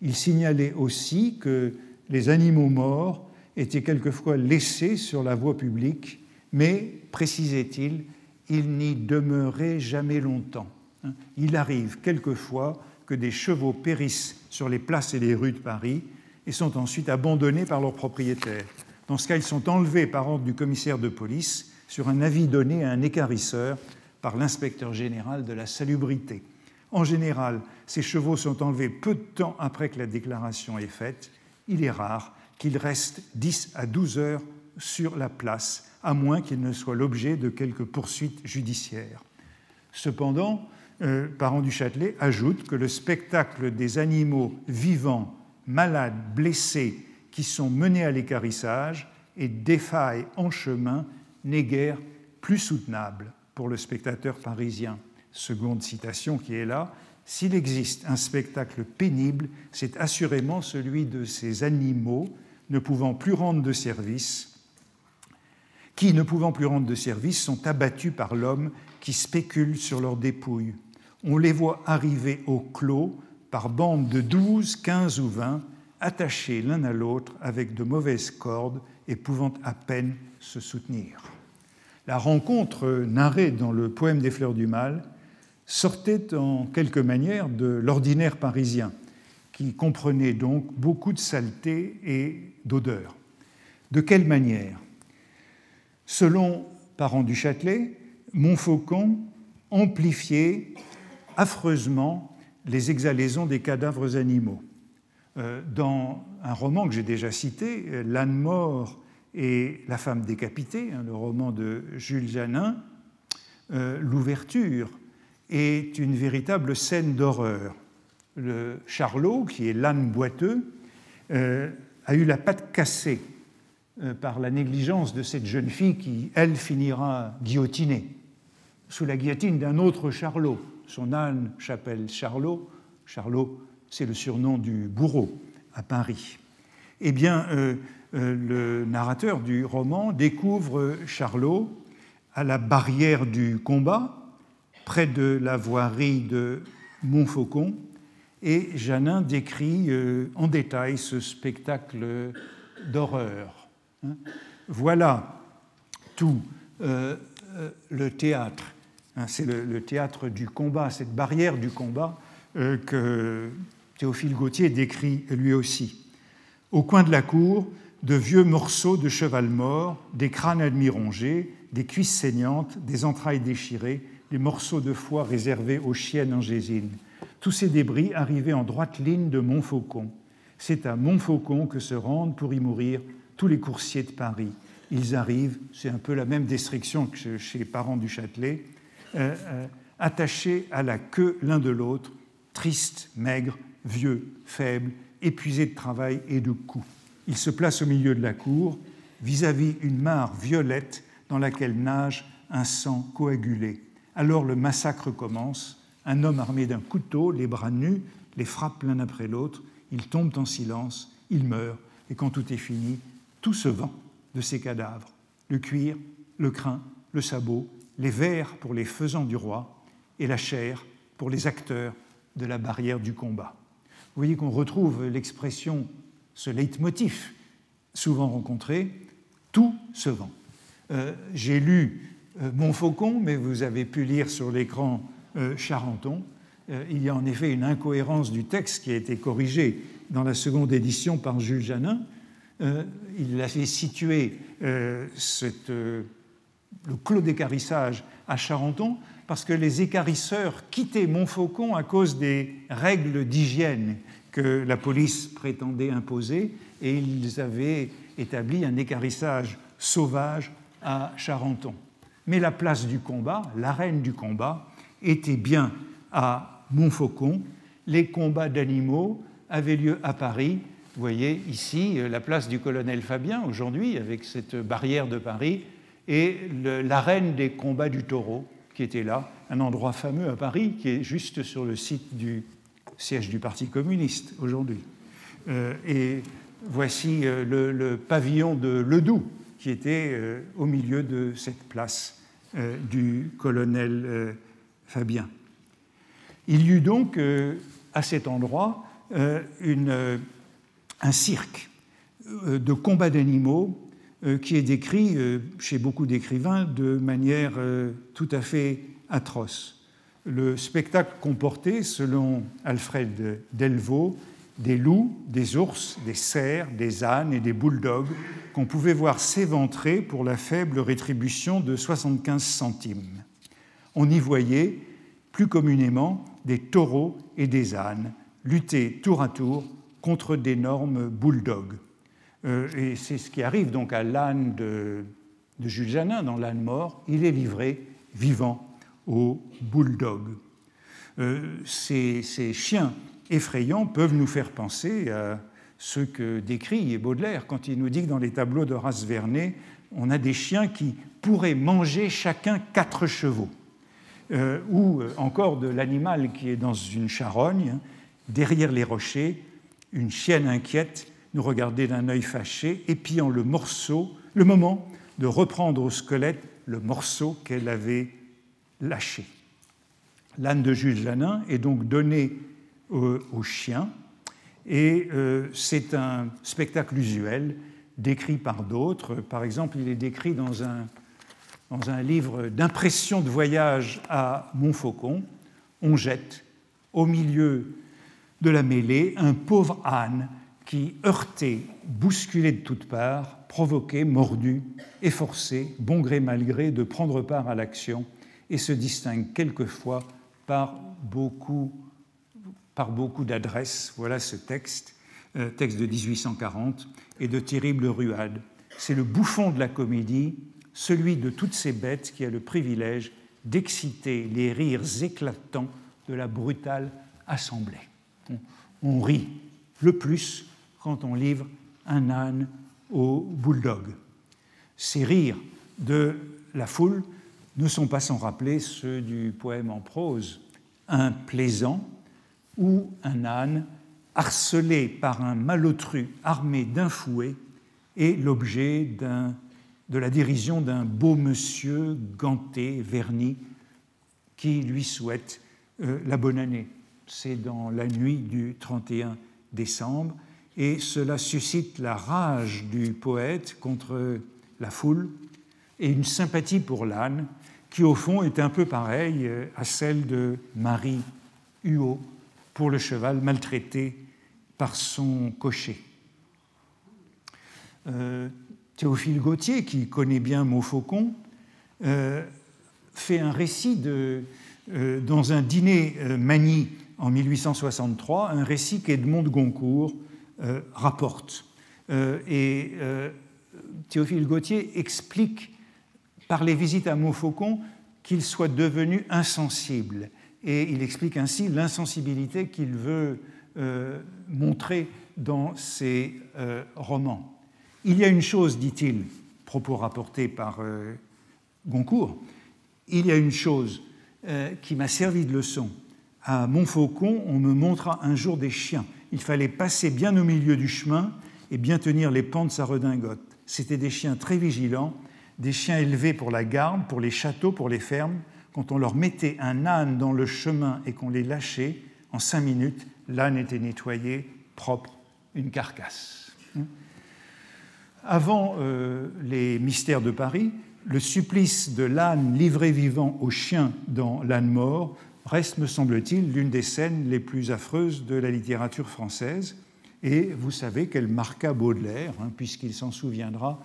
Il signalait aussi que les animaux morts était quelquefois laissé sur la voie publique, mais, précisait-il, il n'y demeurait jamais longtemps. Hein. Il arrive quelquefois que des chevaux périssent sur les places et les rues de Paris et sont ensuite abandonnés par leurs propriétaires. Dans ce cas, ils sont enlevés par ordre du commissaire de police sur un avis donné à un écarisseur par l'inspecteur général de la salubrité. En général, ces chevaux sont enlevés peu de temps après que la déclaration est faite. Il est rare qu'il reste 10 à 12 heures sur la place, à moins qu'il ne soit l'objet de quelques poursuites judiciaires. Cependant, euh, Parent du Châtelet ajoute que le spectacle des animaux vivants, malades, blessés, qui sont menés à l'écarissage et défaillent en chemin n'est guère plus soutenable pour le spectateur parisien. Seconde citation qui est là, s'il existe un spectacle pénible, c'est assurément celui de ces animaux ne pouvant plus rendre de service, qui, ne pouvant plus rendre de service, sont abattus par l'homme qui spécule sur leurs dépouilles. On les voit arriver au clos par bandes de douze, quinze ou vingt, attachés l'un à l'autre avec de mauvaises cordes et pouvant à peine se soutenir. La rencontre narrée dans le poème des Fleurs du Mal sortait en quelque manière de l'ordinaire parisien, qui comprenait donc beaucoup de saleté et d'odeur. De quelle manière? Selon Parent du Châtelet, Montfaucon amplifiait affreusement les exhalaisons des cadavres animaux. Euh, dans un roman que j'ai déjà cité, euh, L'âne mort et la femme décapitée, hein, le roman de Jules Janin, euh, l'ouverture est une véritable scène d'horreur. Le charlot, qui est l'âne boiteux, a eu la patte cassée par la négligence de cette jeune fille qui, elle, finira guillotinée sous la guillotine d'un autre charlot. Son âne s'appelle Charlot. Charlot c'est le surnom du bourreau à Paris. Eh bien, euh, euh, le narrateur du roman découvre Charlot à la barrière du combat, près de la voirie de Montfaucon, et Janin décrit euh, en détail ce spectacle d'horreur. Hein. Voilà tout le théâtre, c'est le, théâtre du combat, cette barrière du combat que Théophile Gautier décrit lui aussi. Au coin de la cour, de vieux morceaux de cheval mort, des crânes admirongés, des cuisses saignantes, des entrailles déchirées, des morceaux de foie réservés aux chiennes en gésine. Tous ces débris arrivaient en droite ligne de Montfaucon. C'est à Montfaucon que se rendent pour y mourir tous les coursiers de Paris. Ils arrivent, c'est un peu la même destruction que chez les parents du Châtelet, euh, euh, attachés à la queue l'un de l'autre, tristes, maigres, vieux, faible, épuisé de travail et de coups. Il se place au milieu de la cour, vis-à-vis une mare violette dans laquelle nage un sang coagulé. Alors le massacre commence. Un homme armé d'un couteau, les bras nus, les frappe l'un après l'autre. Ils tombent en silence, ils meurent, et quand tout est fini, tout se vend de ces cadavres. Le cuir, le crin, le sabot, les vers pour les faisans du roi, et la chair pour les acteurs de la barrière du combat. Vous voyez qu'on retrouve l'expression, ce leitmotiv souvent rencontré, tout se vend. Euh, j'ai lu euh, Montfaucon, mais vous avez pu lire sur l'écran euh, Charenton. il y a en effet une incohérence du texte qui a été corrigée dans la seconde édition par Jules Janin. il avait situé cette, le clos d'écarissage à Charenton parce que les écarisseurs quittaient Montfaucon à cause des règles d'hygiène que la police prétendait imposer et ils avaient établi un écarissage sauvage à Charenton. Mais la place du combat, l'arène du combat, était bien à Montfaucon. Les combats d'animaux avaient lieu à Paris. Vous voyez ici la place du colonel Fabien aujourd'hui avec cette barrière de Paris et l'arène des combats du taureau qui était là, un endroit fameux à Paris qui est juste sur le site du siège du Parti communiste aujourd'hui. Euh, et voici euh, le, pavillon de Ledoux qui était euh, au milieu de cette place du colonel Fabien. Il y eut donc à cet endroit un cirque de combats d'animaux qui est décrit chez beaucoup d'écrivains de manière tout à fait atroce le spectacle comportait, selon Alfred Delvaux, des loups, des ours, des cerfs, des ânes et des bulldogs qu'on pouvait voir s'éventrer pour la faible rétribution de 75 centimes. On y voyait, plus communément, des taureaux et des ânes lutter tour à tour contre d'énormes bulldogs. Euh, et c'est ce qui arrive donc à l'âne de, Jules Janin dans L'âne mort. Il est livré vivant au bulldog. Euh, ces, chiens effrayants peuvent nous faire penser à ce que décrit Baudelaire quand il nous dit que dans les tableaux d'Horace Vernet, on a des chiens qui pourraient manger chacun quatre chevaux, euh, ou encore de l'animal qui est dans une charogne, derrière les rochers, une chienne inquiète nous regardait d'un œil fâché, épiant le morceau, le moment de reprendre au squelette le morceau qu'elle avait lâché. L'âne de Jules Janin est donc donné au, chien et euh, c'est un spectacle usuel décrit par d'autres. Par exemple, il est décrit dans un, dans un livre d'impression de voyage à Montfaucon. On jette au milieu de la mêlée un pauvre âne qui, heurté, bousculé de toutes parts, provoquait, mordu, efforcé, bon gré mal gré, de prendre part à l'action et se distingue quelquefois par beaucoup, par beaucoup d'adresses. Voilà ce texte, euh, texte de 1840, et de terribles ruades. C'est le bouffon de la comédie, celui de toutes ces bêtes qui a le privilège d'exciter les rires éclatants de la brutale assemblée. On, rit le plus quand on livre un âne au bulldog. Ces rires de la foule ne sont pas sans rappeler ceux du poème en prose, un plaisant ou un âne harcelé par un malotru armé d'un fouet est l'objet de la dérision d'un beau monsieur ganté, verni, qui lui souhaite euh, la bonne année. C'est dans la nuit du 31 décembre, et cela suscite la rage du poète contre la foule et une sympathie pour l'âne, qui au fond est un peu pareille euh, à celle de Marie Huot pour le cheval maltraité par son cocher. Euh, Théophile Gautier, qui connaît bien Montfaucon, euh, fait un récit de, dans un dîner manie en 1863, un récit qu'Edmond de Goncourt rapporte. et Théophile Gautier explique par les visites à Montfaucon qu'il soit devenu insensible. Et il explique ainsi l'insensibilité qu'il veut montrer dans ses romans. Il y a une chose, dit-il, propos rapporté par euh, Goncourt, il y a une chose euh, qui m'a servi de leçon. À Montfaucon, on me montra un jour des chiens. Il fallait passer bien au milieu du chemin et bien tenir les pans de sa redingote. C'étaient des chiens très vigilants, des chiens élevés pour la garde, pour les châteaux, pour les fermes. Quand on leur mettait un âne dans le chemin et qu'on les lâchait, en cinq minutes, l'âne était nettoyé, propre, une carcasse. Avant euh, les mystères de Paris, le supplice de l'âne livré vivant aux chiens dans L'âne mort reste, me semble-t-il, l'une des scènes les plus affreuses de la littérature française. Et vous savez qu'elle marqua Baudelaire, hein, puisqu'il s'en souviendra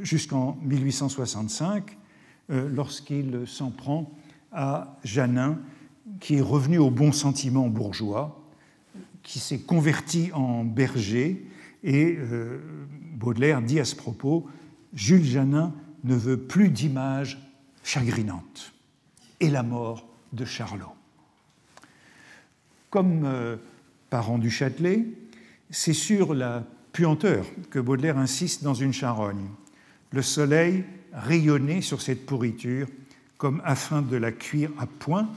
jusqu'en 1865, euh, lorsqu'il s'en prend à Janin, qui est revenu au bon sentiment bourgeois, qui s'est converti en berger et euh, Baudelaire dit à ce propos Jules Janin ne veut plus d'images chagrinantes. Et la mort de Charlot. Comme euh, parent du Châtelet, c'est sur la puanteur que Baudelaire insiste dans une charogne. Le soleil rayonnait sur cette pourriture comme afin de la cuire à point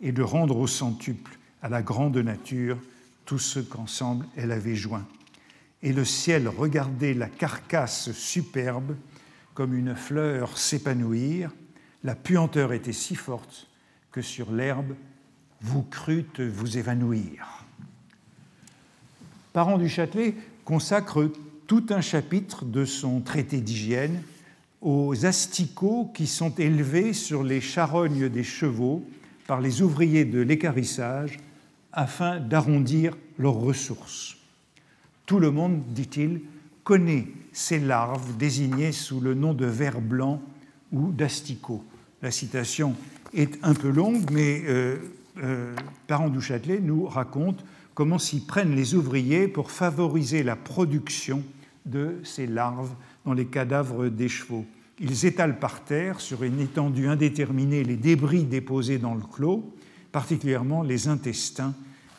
et de rendre au centuple à la grande nature tout ce qu'ensemble elle avait joint et le ciel regardait la carcasse superbe comme une fleur s'épanouir, la puanteur était si forte que sur l'herbe vous crûtes vous évanouir. Parent du Châtelet consacre tout un chapitre de son traité d'hygiène aux asticots qui sont élevés sur les charognes des chevaux par les ouvriers de l'écarissage afin d'arrondir leurs ressources. Tout le monde, dit-il, connaît ces larves désignées sous le nom de vers blanc ou d'asticot. La citation est un peu longue, mais euh, euh, Parent du Châtelet nous raconte comment s'y prennent les ouvriers pour favoriser la production de ces larves dans les cadavres des chevaux. Ils étalent par terre, sur une étendue indéterminée, les débris déposés dans le clos, particulièrement les intestins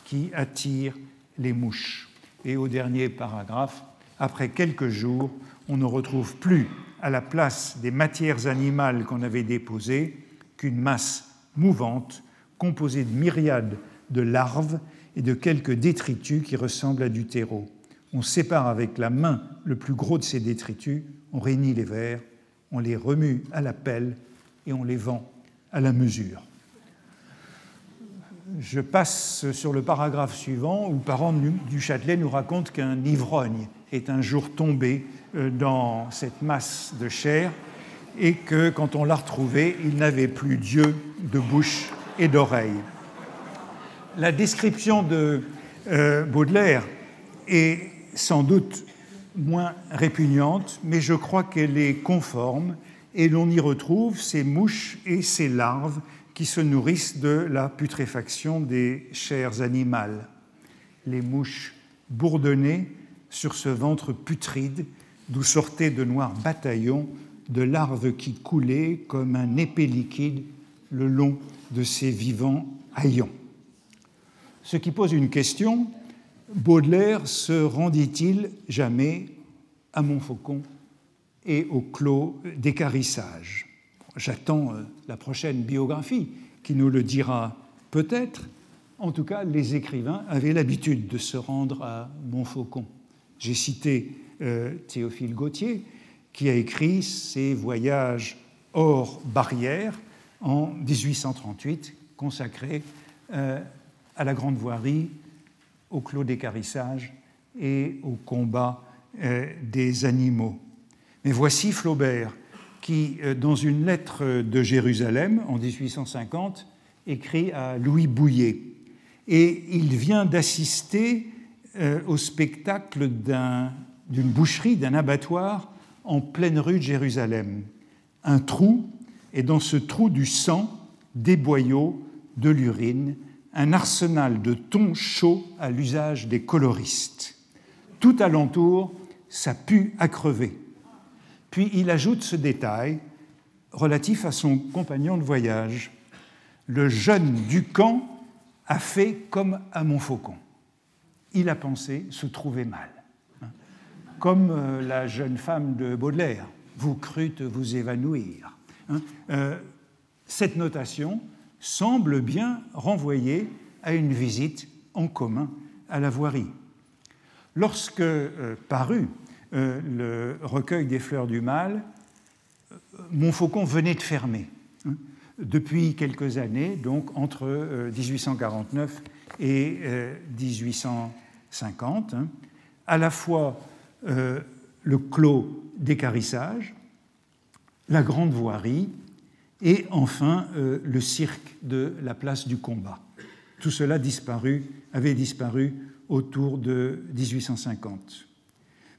qui attirent les mouches. Et au dernier paragraphe, après quelques jours, on ne retrouve plus à la place des matières animales qu'on avait déposées qu'une masse mouvante composée de myriades de larves et de quelques détritus qui ressemblent à du terreau. On sépare avec la main le plus gros de ces détritus, on réunit les vers, on les remue à la pelle et on les vend à la mesure je passe sur le paragraphe suivant où Parent du Châtelet nous raconte qu'un ivrogne est un jour tombé euh, dans cette masse de chair et que quand on l'a retrouvé, il n'avait plus d'yeux, de bouche et d'oreille. La description de euh, Baudelaire est sans doute moins répugnante, mais je crois qu'elle est conforme et l'on y retrouve ces mouches et ces larves qui se nourrissent de la putréfaction des chairs animales. Les mouches bourdonnaient sur ce ventre putride d'où sortaient de noirs bataillons de larves qui coulaient comme un épais liquide le long de ces vivants haillons. Ce qui pose une question, Baudelaire se rendit-il jamais à Montfaucon et au clos d'écarissage? J'attends euh, la prochaine biographie qui nous le dira peut-être. En tout cas, les écrivains avaient l'habitude de se rendre à Montfaucon. J'ai cité euh, Théophile Gautier, qui a écrit ses voyages hors barrière en 1838, consacrés euh, à la Grande Voirie, au clos d'écarissage et au combat euh, des animaux. Mais voici Flaubert qui, euh, dans une lettre de Jérusalem en 1850, écrit à Louis Bouillet. Et il vient d'assister au spectacle d'une boucherie, d'un abattoir en pleine rue de Jérusalem. Un trou, et dans ce trou du sang, des boyaux, de l'urine, un arsenal de thon chaud à l'usage des coloristes. Tout alentour, ça pue à crever. Puis il ajoute ce détail relatif à son compagnon de voyage. Le jeune du camp a fait comme à Montfaucon. Il a pensé se trouver mal. Comme euh, la jeune femme de Baudelaire, vous crûtes vous évanouir. Hein. Euh, cette notation semble bien renvoyer à une visite en commun à la voirie. Lorsque euh, parut euh, le recueil des fleurs du mal, Montfaucon venait de fermer. Hein, depuis quelques années, donc entre 1849 et 1850, hein, à la fois le clos d'écarissage, la grande voirie et enfin euh, le cirque de la place du combat. Tout cela avait disparu autour de 1850.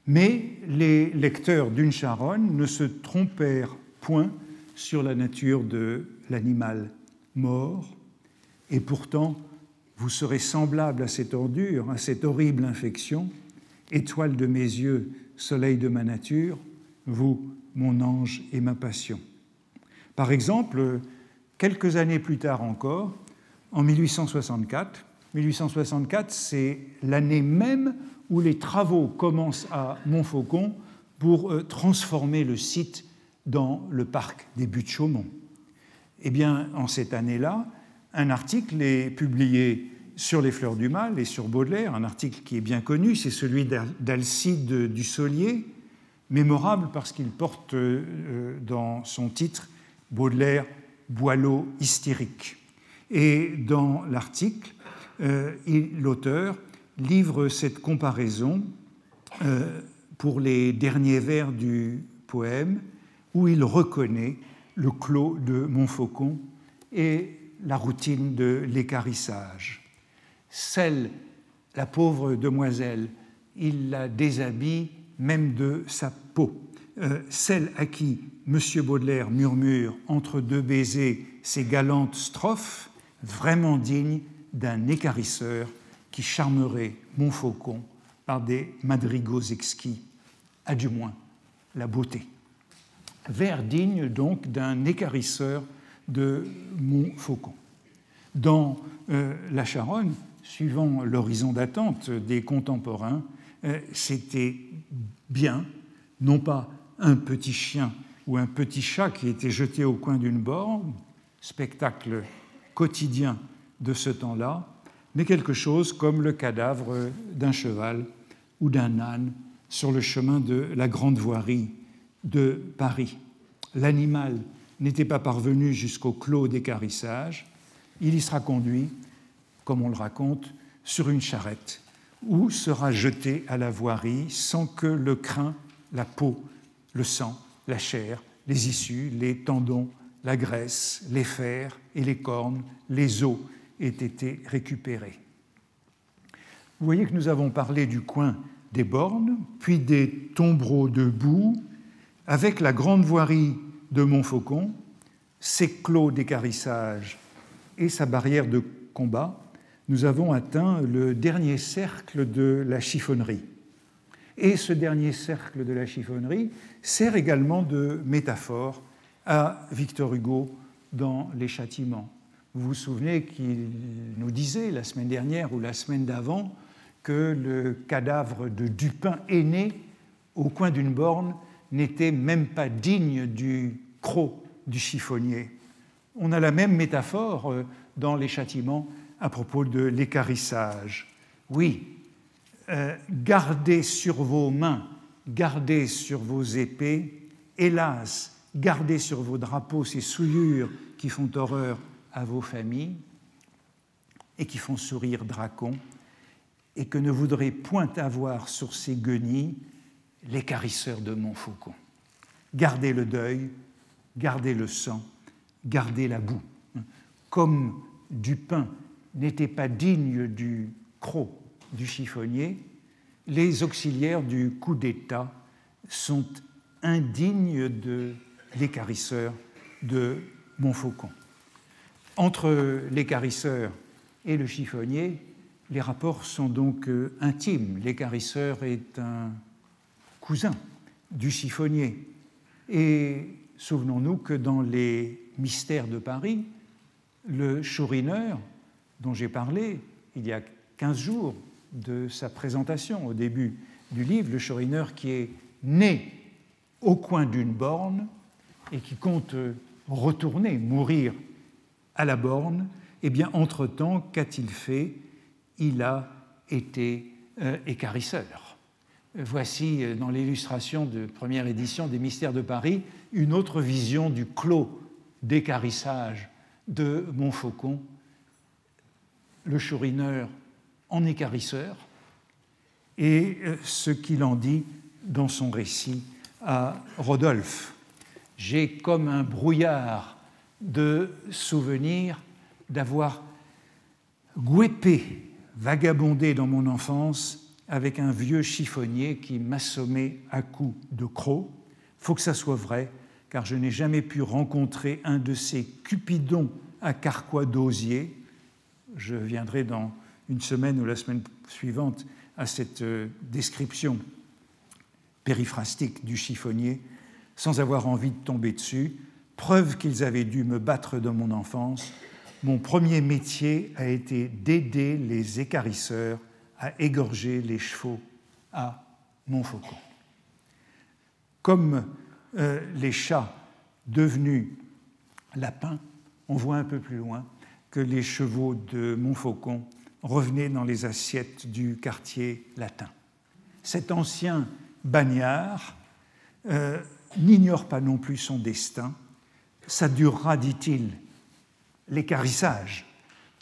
Mais les lecteurs d'une charonne ne se trompèrent point sur la nature de l'animal mort, et pourtant vous serez semblable à cette ordure, à cette horrible infection, étoile de mes yeux, soleil de ma nature, vous, mon ange et ma passion. Par exemple, quelques années plus tard encore, en 1864, 1864, c'est l'année même où les travaux commencent à Montfaucon pour euh, transformer le site dans le parc des Buttes-Chaumont. Eh bien, en cette année-là, un article est publié sur les fleurs du mal et sur Baudelaire, un article qui est bien connu, c'est celui d'Alcide Dussolier, mémorable parce qu'il porte euh, dans son titre Baudelaire, Boileau hystérique. Et dans l'article, euh, l'auteur livre cette comparaison euh, pour les derniers vers du poème où il reconnaît le clos de Montfaucon et la routine de l'écarissage. Celle, la pauvre demoiselle, il la déshabille même de sa peau. Euh, celle à qui M. Baudelaire murmure entre deux baisers ces galantes strophes, vraiment dignes d'un écarisseur qui charmerait Montfaucon par des madrigaux exquis, à du moins la beauté. Vers digne donc d'un écarisseur de Montfaucon. Dans euh, la Charonne, suivant l'horizon d'attente des contemporains, c'était bien, non pas un petit chien ou un petit chat qui était jeté au coin d'une borne, spectacle quotidien de ce temps-là, mais quelque chose comme le cadavre d'un cheval ou d'un âne sur le chemin de la grande voirie de Paris. L'animal n'était pas parvenu jusqu'au clos d'écarissage, il y sera conduit, comme on le raconte, sur une charrette, où sera jeté à la voirie sans que le crin, la peau le sang, la chair, les issues, les tendons, la graisse, les fers et les cornes, les os aient été récupérés. Vous voyez que nous avons parlé du coin des bornes, puis des tombereaux de boue, avec la grande voirie de Montfaucon, ses clos d'écarissage et sa barrière de combat, nous avons atteint le dernier cercle de la chiffonnerie. Et ce dernier cercle de la chiffonnerie sert également de métaphore à Victor Hugo dans Les Châtiments. Vous vous souvenez qu'il nous disait la semaine dernière ou la semaine d'avant que le cadavre de Dupin aîné au coin d'une borne n'était même pas digne du croc du chiffonnier. On a la même métaphore euh, dans les châtiments à propos de l'écarissage. Oui, euh, gardez sur vos mains, gardez sur vos épées, hélas, gardez sur vos drapeaux ces souillures qui font horreur à vos familles et qui font sourire Dracon, et que ne voudrait point avoir sur ses guenilles l'écarisseur de Montfaucon. Gardez le deuil, gardez le sang, gardez la boue. Comme Dupin n'était pas digne du croc du chiffonnier, les auxiliaires du coup d'État sont indignes de l'écarisseur de Montfaucon. Entre l'écarisseur et le chiffonnier, les rapports sont donc euh, intimes. L'écarisseur est un cousin du chiffonnier. Et souvenons-nous que dans les mystères de Paris, le Chourineur, dont j'ai parlé il y a 15 jours de sa présentation au début du livre, le Chourineur qui est né au coin d'une borne et qui compte retourner, mourir à la borne, eh bien, entre-temps, qu'a-t-il fait? Il a été euh, écarisseur. Voici, euh, dans l'illustration de première édition des Mystères de Paris, une autre vision du clos d'écarissage de Montfaucon, le chourineur en écarisseur, et euh, ce qu'il en dit dans son récit à Rodolphe. J'ai comme un brouillard de souvenirs d'avoir guépé, vagabondé dans mon enfance avec un vieux chiffonnier qui m'assommait à coups de crocs. Faut que ça soit vrai, car je n'ai jamais pu rencontrer un de ces cupidons à carquois d'osier. Je viendrai dans une semaine ou la semaine suivante à cette euh, description périphrastique du chiffonnier, sans avoir envie de tomber dessus, preuve qu'ils avaient dû me battre dans mon enfance. Mon premier métier a été d'aider les écarisseurs à égorger les chevaux à Montfaucon. Comme euh, les chats devenus lapins, on voit un peu plus loin que les chevaux de Montfaucon revenaient dans les assiettes du quartier latin. Cet ancien bagnard euh, n'ignore pas non plus son destin. Ça durera, dit-il, l'écarissage.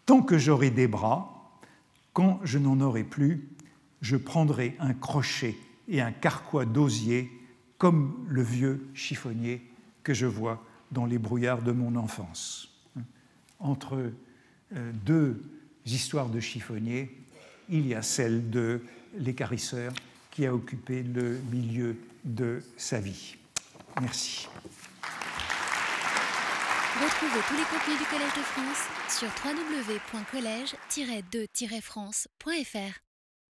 Tant que j'aurai des bras, quand je n'en aurai plus, je prendrai un crochet et un carquois d'osier comme le vieux chiffonnier que je vois dans les brouillards de mon enfance. Entre euh, deux histoires de chiffonniers, il y a celle de l'écarisseur qui a occupé le milieu de sa vie. Merci. Retrouvez tous les contenus du Collège de France sur www.colège-2-france.fr.